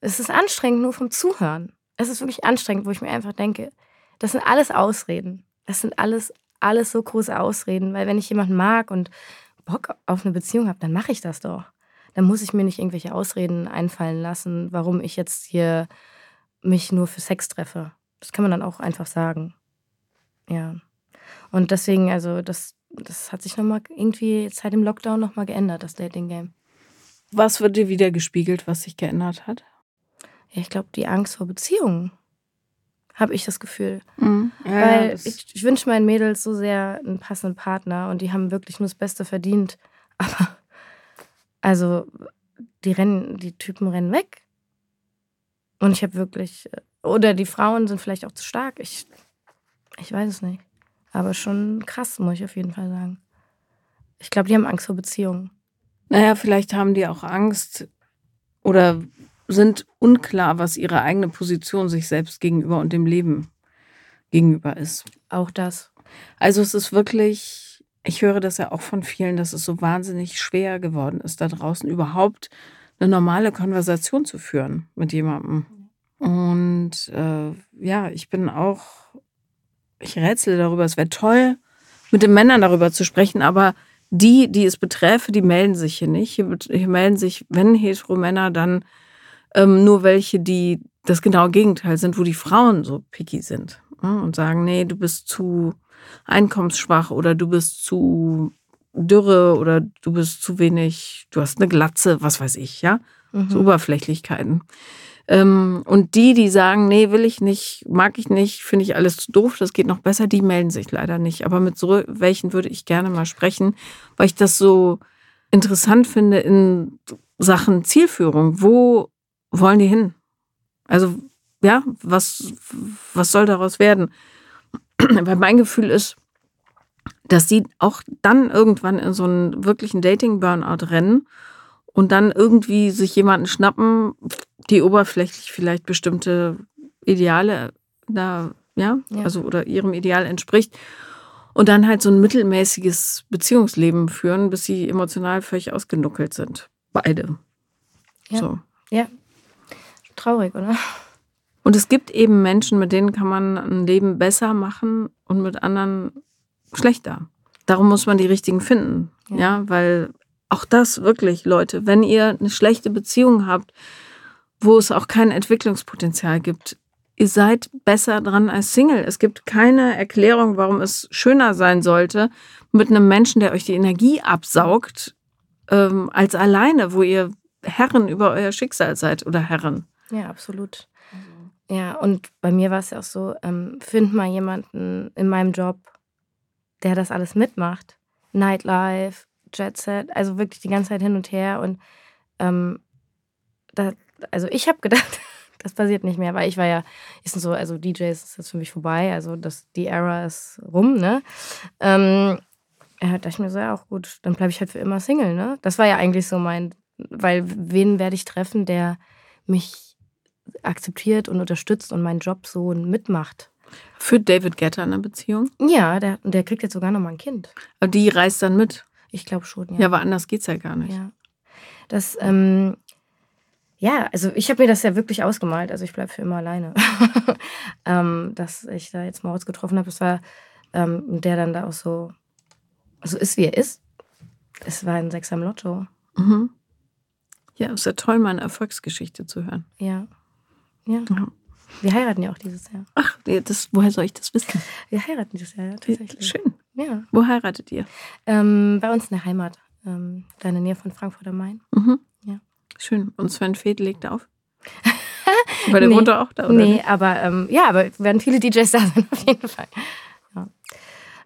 es ist anstrengend nur vom Zuhören. Es ist wirklich anstrengend, wo ich mir einfach denke, das sind alles Ausreden. Das sind alles, alles so große Ausreden, weil wenn ich jemanden mag und Bock auf eine Beziehung habe, dann mache ich das doch dann muss ich mir nicht irgendwelche Ausreden einfallen lassen, warum ich jetzt hier mich nur für Sex treffe. Das kann man dann auch einfach sagen. Ja. Und deswegen, also das, das hat sich nochmal irgendwie seit dem Lockdown nochmal geändert, das Dating-Game. Was wird dir wieder gespiegelt, was sich geändert hat? Ja, ich glaube, die Angst vor Beziehungen, habe ich das Gefühl. Mhm. Ja, Weil ich, ich wünsche meinen Mädels so sehr einen passenden Partner und die haben wirklich nur das Beste verdient. Aber also die rennen, die Typen rennen weg. Und ich habe wirklich, oder die Frauen sind vielleicht auch zu stark. Ich, ich weiß es nicht. Aber schon krass, muss ich auf jeden Fall sagen. Ich glaube, die haben Angst vor Beziehungen. Naja, vielleicht haben die auch Angst oder sind unklar, was ihre eigene Position sich selbst gegenüber und dem Leben gegenüber ist. Auch das. Also es ist wirklich ich höre das ja auch von vielen, dass es so wahnsinnig schwer geworden ist, da draußen überhaupt eine normale Konversation zu führen mit jemandem. Und äh, ja, ich bin auch, ich rätsel darüber, es wäre toll, mit den Männern darüber zu sprechen, aber die, die es beträfe, die melden sich hier nicht. Hier, hier melden sich, wenn hetero-Männer, dann ähm, nur welche, die das genaue Gegenteil sind, wo die Frauen so picky sind ne? und sagen, nee, du bist zu einkommensschwach oder du bist zu dürre oder du bist zu wenig, du hast eine Glatze, was weiß ich, ja? Mhm. So Oberflächlichkeiten. Ähm, und die, die sagen, nee, will ich nicht, mag ich nicht, finde ich alles zu doof, das geht noch besser, die melden sich leider nicht. Aber mit so welchen würde ich gerne mal sprechen, weil ich das so interessant finde in Sachen Zielführung. Wo wollen die hin? Also, ja, was, was soll daraus werden? Weil mein Gefühl ist, dass sie auch dann irgendwann in so einen wirklichen Dating-Burnout rennen und dann irgendwie sich jemanden schnappen, die oberflächlich vielleicht bestimmte Ideale da, ja, ja. also oder ihrem Ideal entspricht und dann halt so ein mittelmäßiges Beziehungsleben führen, bis sie emotional völlig ausgenuckelt sind. Beide. Ja. So. Ja. Traurig, oder? Und es gibt eben Menschen, mit denen kann man ein Leben besser machen und mit anderen schlechter. Darum muss man die richtigen finden. Ja, ja weil auch das wirklich, Leute, wenn ihr eine schlechte Beziehung habt, wo es auch kein Entwicklungspotenzial gibt, ihr seid besser dran als Single. Es gibt keine Erklärung, warum es schöner sein sollte, mit einem Menschen, der euch die Energie absaugt, ähm, als alleine, wo ihr Herren über euer Schicksal seid oder Herren. Ja, absolut. Ja, und bei mir war es ja auch so, ähm, find mal jemanden in meinem Job, der das alles mitmacht. Nightlife, Jet Set, also wirklich die ganze Zeit hin und her. Und ähm, da, also ich habe gedacht, das passiert nicht mehr, weil ich war ja, ist so, also DJs ist jetzt für mich vorbei, also das, die Era ist rum, ne? Ähm, ja, dachte ich mir so, ja, auch gut, dann bleibe ich halt für immer Single, ne? Das war ja eigentlich so mein, weil wen werde ich treffen, der mich akzeptiert und unterstützt und meinen Job so mitmacht. Für David Guetta eine Beziehung? Ja, der, der kriegt jetzt sogar noch mal ein Kind. Aber die reist dann mit? Ich glaube schon, ja. Ja, aber anders geht's ja gar nicht. Ja. Das, ähm, ja, also ich habe mir das ja wirklich ausgemalt. Also ich bleibe für immer alleine. ähm, dass ich da jetzt Moritz getroffen habe, das war ähm, der dann da auch so, so ist, wie er ist. Es war ein Sechser im Lotto. Mhm. Ja, ist ja toll, mal eine Erfolgsgeschichte zu hören. Ja. Ja. Ja. Wir heiraten ja auch dieses Jahr. Ach, das, woher soll ich das wissen? Wir heiraten dieses Jahr, ja, tatsächlich. Schön. Ja. Wo heiratet ihr? Ähm, bei uns in der Heimat. Ähm, da in der Nähe von Frankfurt am Main. Mhm. Ja. Schön. Und Sven Feth legt auf? Weil der Nee. wohnt auch da, oder? nee, nicht? aber ähm, ja, aber werden viele DJs da sein, auf jeden Fall. Ja,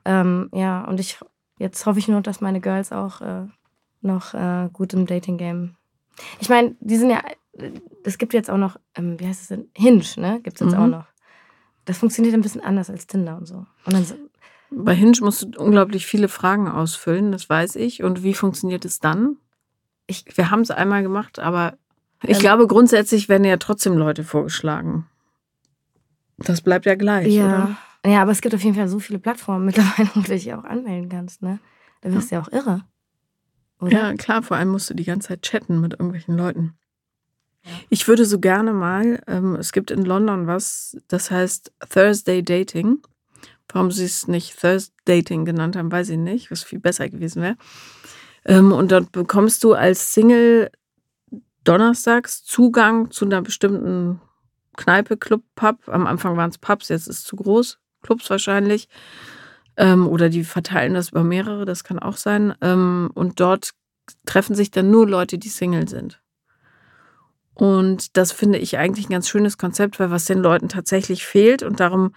ähm, ja und ich jetzt hoffe ich nur, dass meine Girls auch äh, noch äh, gut im Dating-Game. Ich meine, die sind ja, es gibt jetzt auch noch, ähm, wie heißt es denn? Hinge, ne? Gibt es jetzt Mhm. auch noch. Das funktioniert ein bisschen anders als Tinder und so. Und dann so, Bei Hinge musst du unglaublich viele Fragen ausfüllen, das weiß ich. Und wie funktioniert es dann? Ich, wir haben es einmal gemacht, aber ich Ähm. glaube, grundsätzlich werden ja trotzdem Leute vorgeschlagen. Das bleibt ja gleich, oder? ja. ja, aber es gibt auf jeden Fall so viele Plattformen mittlerweile, wo du dich auch anmelden kannst, ne? Da wirst du ja auch irre. Oder? Ja, klar, vor allem musst du die ganze Zeit chatten mit irgendwelchen Leuten. Ich würde so gerne mal, ähm, es gibt in London was, das heißt Thursday Dating. Warum sie es nicht Thursday Dating genannt haben, weiß ich nicht, was viel besser gewesen wäre. Ähm, und dort bekommst du als Single donnerstags Zugang zu einer bestimmten Kneipe, Club, Pub. Am Anfang waren es Pubs, jetzt ist es zu groß. Clubs wahrscheinlich. Ähm, oder die verteilen das über mehrere, das kann auch sein. Ähm, und dort treffen sich dann nur Leute, die Single sind. Und das finde ich eigentlich ein ganz schönes Konzept, weil was den Leuten tatsächlich fehlt. Und darum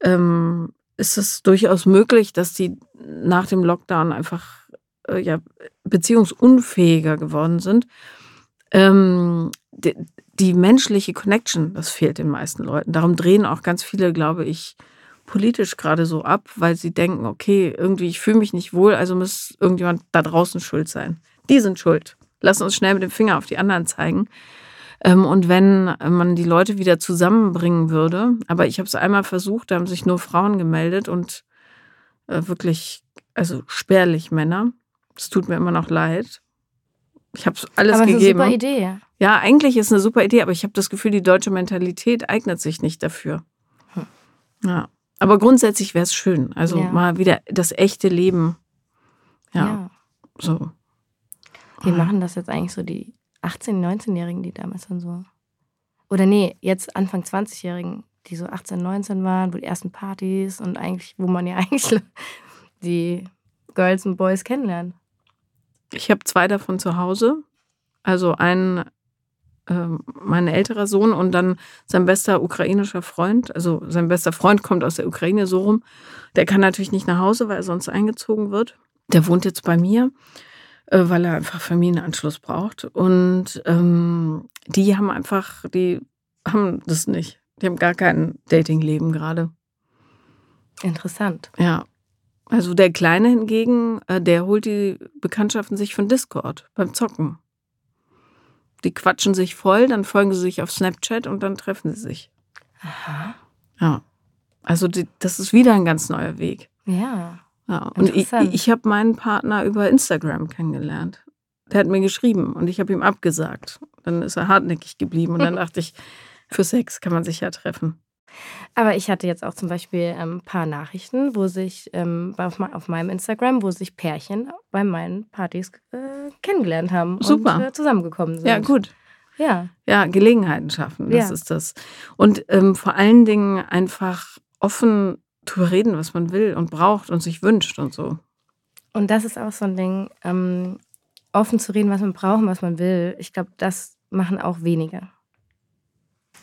ähm, ist es durchaus möglich, dass die nach dem Lockdown einfach äh, ja, beziehungsunfähiger geworden sind. Ähm, die, die menschliche Connection, das fehlt den meisten Leuten. Darum drehen auch ganz viele, glaube ich, politisch gerade so ab, weil sie denken, okay, irgendwie, ich fühle mich nicht wohl, also muss irgendjemand da draußen schuld sein. Die sind schuld. Lass uns schnell mit dem Finger auf die anderen zeigen. Ähm, und wenn man die Leute wieder zusammenbringen würde, aber ich habe es einmal versucht, da haben sich nur Frauen gemeldet und äh, wirklich, also spärlich Männer. Es tut mir immer noch leid. Ich habe alles aber es ist eine gegeben. super Idee. Ja, eigentlich ist eine super Idee, aber ich habe das Gefühl, die deutsche Mentalität eignet sich nicht dafür. Hm. Ja. Aber grundsätzlich wäre es schön. Also Ja. mal wieder das echte Leben. Ja, ja. so. Wie machen das jetzt eigentlich so die 18-, 19-Jährigen, die damals dann so. Oder nee, jetzt Anfang 20-Jährigen, die so 18, 19 waren, wo die ersten Partys und eigentlich, wo man ja eigentlich die Girls und Boys kennenlernt. Ich habe zwei davon zu Hause. Also ein, ähm, mein älterer Sohn und dann sein bester ukrainischer Freund. Also sein bester Freund kommt aus der Ukraine so rum. Der kann natürlich nicht nach Hause, weil er sonst eingezogen wird. Der wohnt jetzt bei mir, äh, weil er einfach Familienanschluss braucht. Und ähm, die haben einfach, die haben das nicht. Die haben gar kein Datingleben gerade. Interessant. Ja. Also der Kleine hingegen, äh, der holt die Bekanntschaften sich von Discord beim Zocken. Die quatschen sich voll, dann folgen sie sich auf Snapchat und dann treffen sie sich. Aha. Ja. Also die, das ist wieder ein ganz neuer Weg. Ja. Ja. Und ich, ich habe meinen Partner über Instagram kennengelernt. Der hat mir geschrieben und ich habe ihm abgesagt. Dann ist er hartnäckig geblieben und dann dachte ich, für Sex kann man sich ja treffen. Aber ich hatte jetzt auch zum Beispiel ähm, ein paar Nachrichten, wo sich ähm, auf meinem Instagram, wo sich Pärchen bei meinen Partys äh, kennengelernt haben Super. und äh, zusammengekommen sind. Ja, gut. Ja, Ja, Gelegenheiten schaffen, das Ja. ist das. Und ähm, vor allen Dingen einfach offen drüber reden, was man will und braucht und sich wünscht und so. und das ist auch so ein Ding. Ähm, offen zu reden, was man braucht, was man will, ich glaube, das machen auch wenige.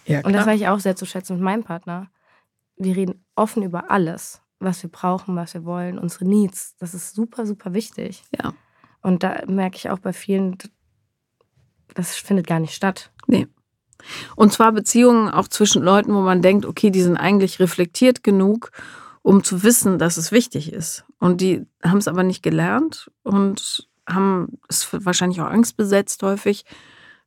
Ja, Und das war ich auch sehr zu schätzen mit meinem Partner. Wir reden offen über alles, was wir brauchen, was wir wollen, unsere Needs. Das ist super, super wichtig. Ja. Und da merke ich auch bei vielen, das findet gar nicht statt. Nee. Und zwar Beziehungen auch zwischen Leuten, wo man denkt, okay, die sind eigentlich reflektiert genug, um zu wissen, dass es wichtig ist. Und die haben es aber nicht gelernt und haben es wahrscheinlich auch angstbesetzt häufig.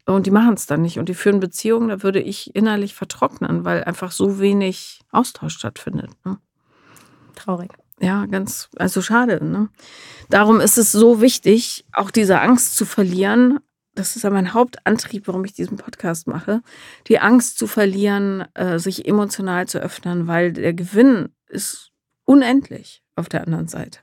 Und die machen es dann nicht. Und die führen Beziehungen, da würde ich innerlich vertrocknen, weil einfach so wenig Austausch stattfindet. Ne? Traurig. Ja, ganz, also schade. Ne? Darum ist es so wichtig, auch diese Angst zu verlieren. Das ist ja mein Hauptantrieb, warum ich diesen Podcast mache. Die Angst zu verlieren, äh, sich emotional zu öffnen, weil der Gewinn ist unendlich auf der anderen Seite.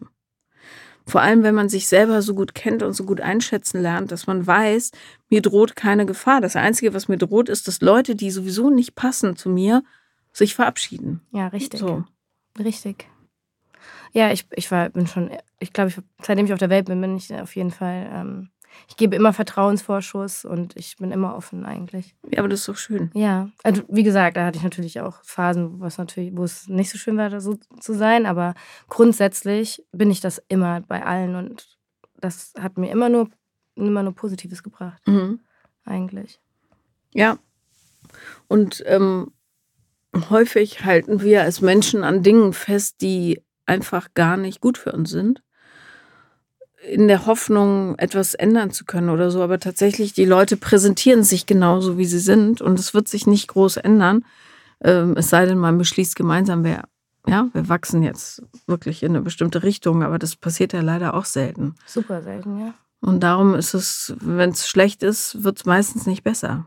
Vor allem, wenn man sich selber so gut kennt und so gut einschätzen lernt, dass man weiß, mir droht keine Gefahr. Das Einzige, was mir droht, ist, dass Leute, die sowieso nicht passen zu mir, sich verabschieden. Ja, richtig. So. Richtig. Ja, ich, ich war, bin schon, ich glaube, ich, seitdem ich auf der Welt bin, bin ich auf jeden Fall, ähm, ich gebe immer Vertrauensvorschuss und ich bin immer offen eigentlich. Ja, aber das ist doch schön. Ja, also wie gesagt, da hatte ich natürlich auch Phasen, wo es natürlich, wo es nicht so schön war, da so zu sein, aber grundsätzlich bin ich das immer bei allen und das hat mir immer nur, immer nur Positives gebracht, Mhm. eigentlich. Ja. Und ähm, häufig halten wir als Menschen an Dingen fest, die einfach gar nicht gut für uns sind. In der Hoffnung, etwas ändern zu können oder so. Aber tatsächlich, die Leute präsentieren sich genauso, wie sie sind. Und es wird sich nicht groß ändern. Ähm, es sei denn, man beschließt gemeinsam, wer, ja, wir wachsen jetzt wirklich in eine bestimmte Richtung. Aber das passiert ja leider auch selten. Super selten, ja. Und darum ist es, wenn es schlecht ist, wird es meistens nicht besser.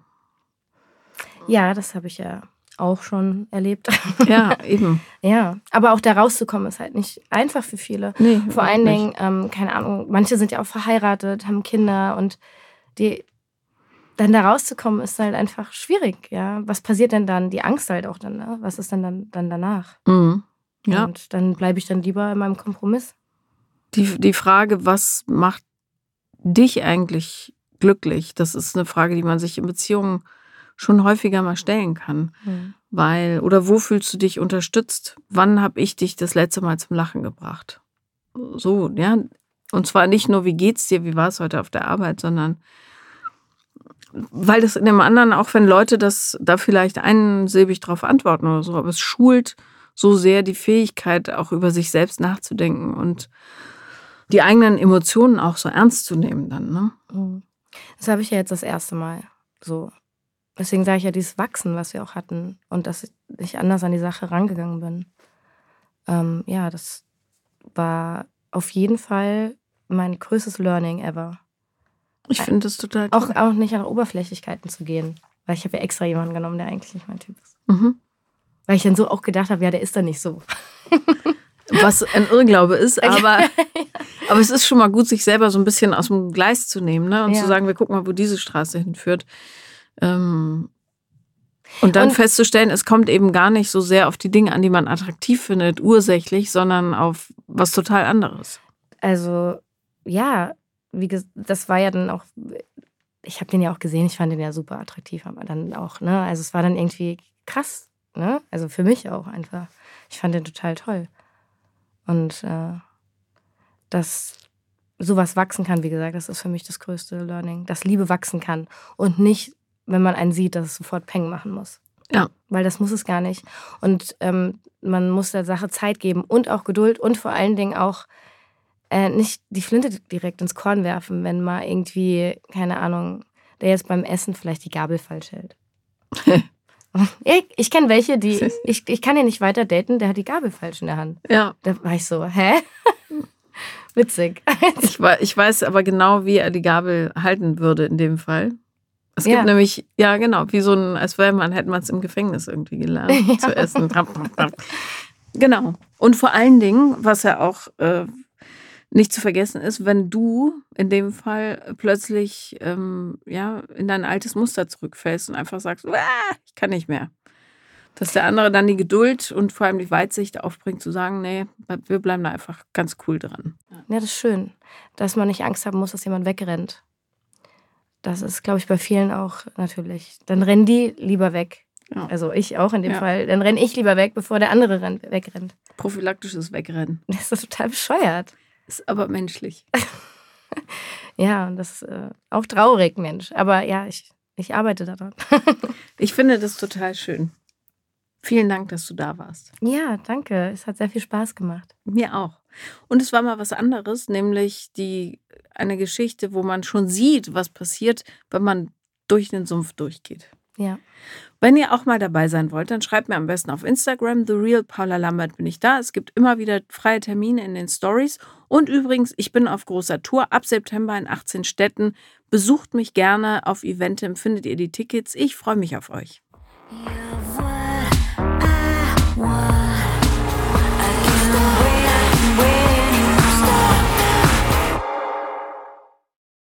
Ja, das habe ich ja auch schon erlebt. Ja, eben. ja, aber auch da rauszukommen ist halt nicht einfach für viele. Nee, Vor allen nicht. Dingen, ähm, keine Ahnung, manche sind ja auch verheiratet, haben Kinder und die dann da rauszukommen ist halt einfach schwierig, ja. Was passiert denn dann? Die Angst halt auch dann, ne? Was ist denn dann, dann danach? Mhm. Ja. Und dann bleibe ich dann lieber in meinem Kompromiss. Die, die Frage, was macht dich eigentlich glücklich, das ist eine Frage, die man sich in Beziehungen schon häufiger mal stellen kann. Hm. Weil, oder wo fühlst du dich unterstützt? Wann habe ich dich das letzte Mal zum Lachen gebracht? So, ja. Und zwar nicht nur, wie geht's dir, wie war es heute auf der Arbeit, sondern weil das in dem anderen, auch wenn Leute das da vielleicht einsilbig drauf antworten oder so, aber es schult so sehr die Fähigkeit, auch über sich selbst nachzudenken und die eigenen Emotionen auch so ernst zu nehmen dann, ne? Mhm. Das habe ich ja jetzt das erste Mal so. Deswegen sage ich ja dieses Wachsen, was wir auch hatten und dass ich anders an die Sache rangegangen bin. Ähm, ja, das war auf jeden Fall mein größtes Learning ever. Ich finde das total Auch, toll. auch nicht an Oberflächlichkeiten zu gehen. Weil ich habe ja extra jemanden genommen, der eigentlich nicht mein Typ ist. Mhm. Weil ich dann so auch gedacht habe, ja, der ist dann nicht so. Was ein Irrglaube ist, aber, aber es ist schon mal gut, sich selber so ein bisschen aus dem Gleis zu nehmen ne? und Ja. zu sagen, wir gucken mal, wo diese Straße hinführt. Ähm, und dann Und- festzustellen, es kommt eben gar nicht so sehr auf die Dinge an, die man attraktiv findet, ursächlich, sondern auf was total anderes. Also, ja, wie das war ja dann auch, ich habe den ja auch gesehen, ich fand den ja super attraktiv, aber dann auch, ne? Also es war dann irgendwie krass, ne? Also für mich auch einfach. Ich fand den total toll. Und äh, dass sowas wachsen kann, wie gesagt, das ist für mich das größte Learning. Dass Liebe wachsen kann und nicht, wenn man einen sieht, dass es sofort Peng machen muss. Ja. Weil das muss es gar nicht. Und ähm, man muss der Sache Zeit geben und auch Geduld und vor allen Dingen auch äh, nicht die Flinte direkt ins Korn werfen, wenn mal irgendwie, keine Ahnung, der jetzt beim Essen vielleicht die Gabel falsch hält. ich ich kenne welche, die, ich, ich kann den nicht weiter daten, der hat die Gabel falsch in der Hand. Ja, Da war ich so, hä? Witzig. ich, ich weiß aber genau, wie er die Gabel halten würde in dem Fall. Es gibt Ja. nämlich, ja genau, wie so ein, als wäre man, hätte man es im Gefängnis irgendwie gelernt Ja. zu essen. genau. Und vor allen Dingen, was ja auch äh, nicht zu vergessen ist, wenn du in dem Fall plötzlich ähm, ja, in dein altes Muster zurückfällst und einfach sagst, "Ah, ich kann nicht mehr. Dass der andere dann die Geduld und vor allem die Weitsicht aufbringt, zu sagen, nee, wir bleiben da einfach ganz cool dran. Ja, das ist schön, dass man nicht Angst haben muss, dass jemand wegrennt. Das ist, glaube ich, bei vielen auch natürlich. Dann rennen die lieber weg. Ja. Also ich auch in dem ja. Fall. Dann renne ich lieber weg, bevor der andere wegrennt. Prophylaktisches Wegrennen. Das ist total bescheuert. Ist aber menschlich. ja, und das ist äh, auch traurig, Mensch. Aber ja, ich, ich arbeite daran. ich finde das total schön. Vielen Dank, dass du da warst. Ja, danke. Es hat sehr viel Spaß gemacht. Mir auch. Und es war mal was anderes, nämlich die eine Geschichte, wo man schon sieht, was passiert, wenn man durch den Sumpf durchgeht. Ja. Wenn ihr auch mal dabei sein wollt, dann schreibt mir am besten auf Instagram, The Real Paula Lambert bin ich da. Es gibt immer wieder freie Termine in den Stories. Und übrigens, ich bin auf großer Tour ab September in 18 Städten. Besucht mich gerne auf Eventim, findet ihr die Tickets. Ich freue mich auf euch. Want.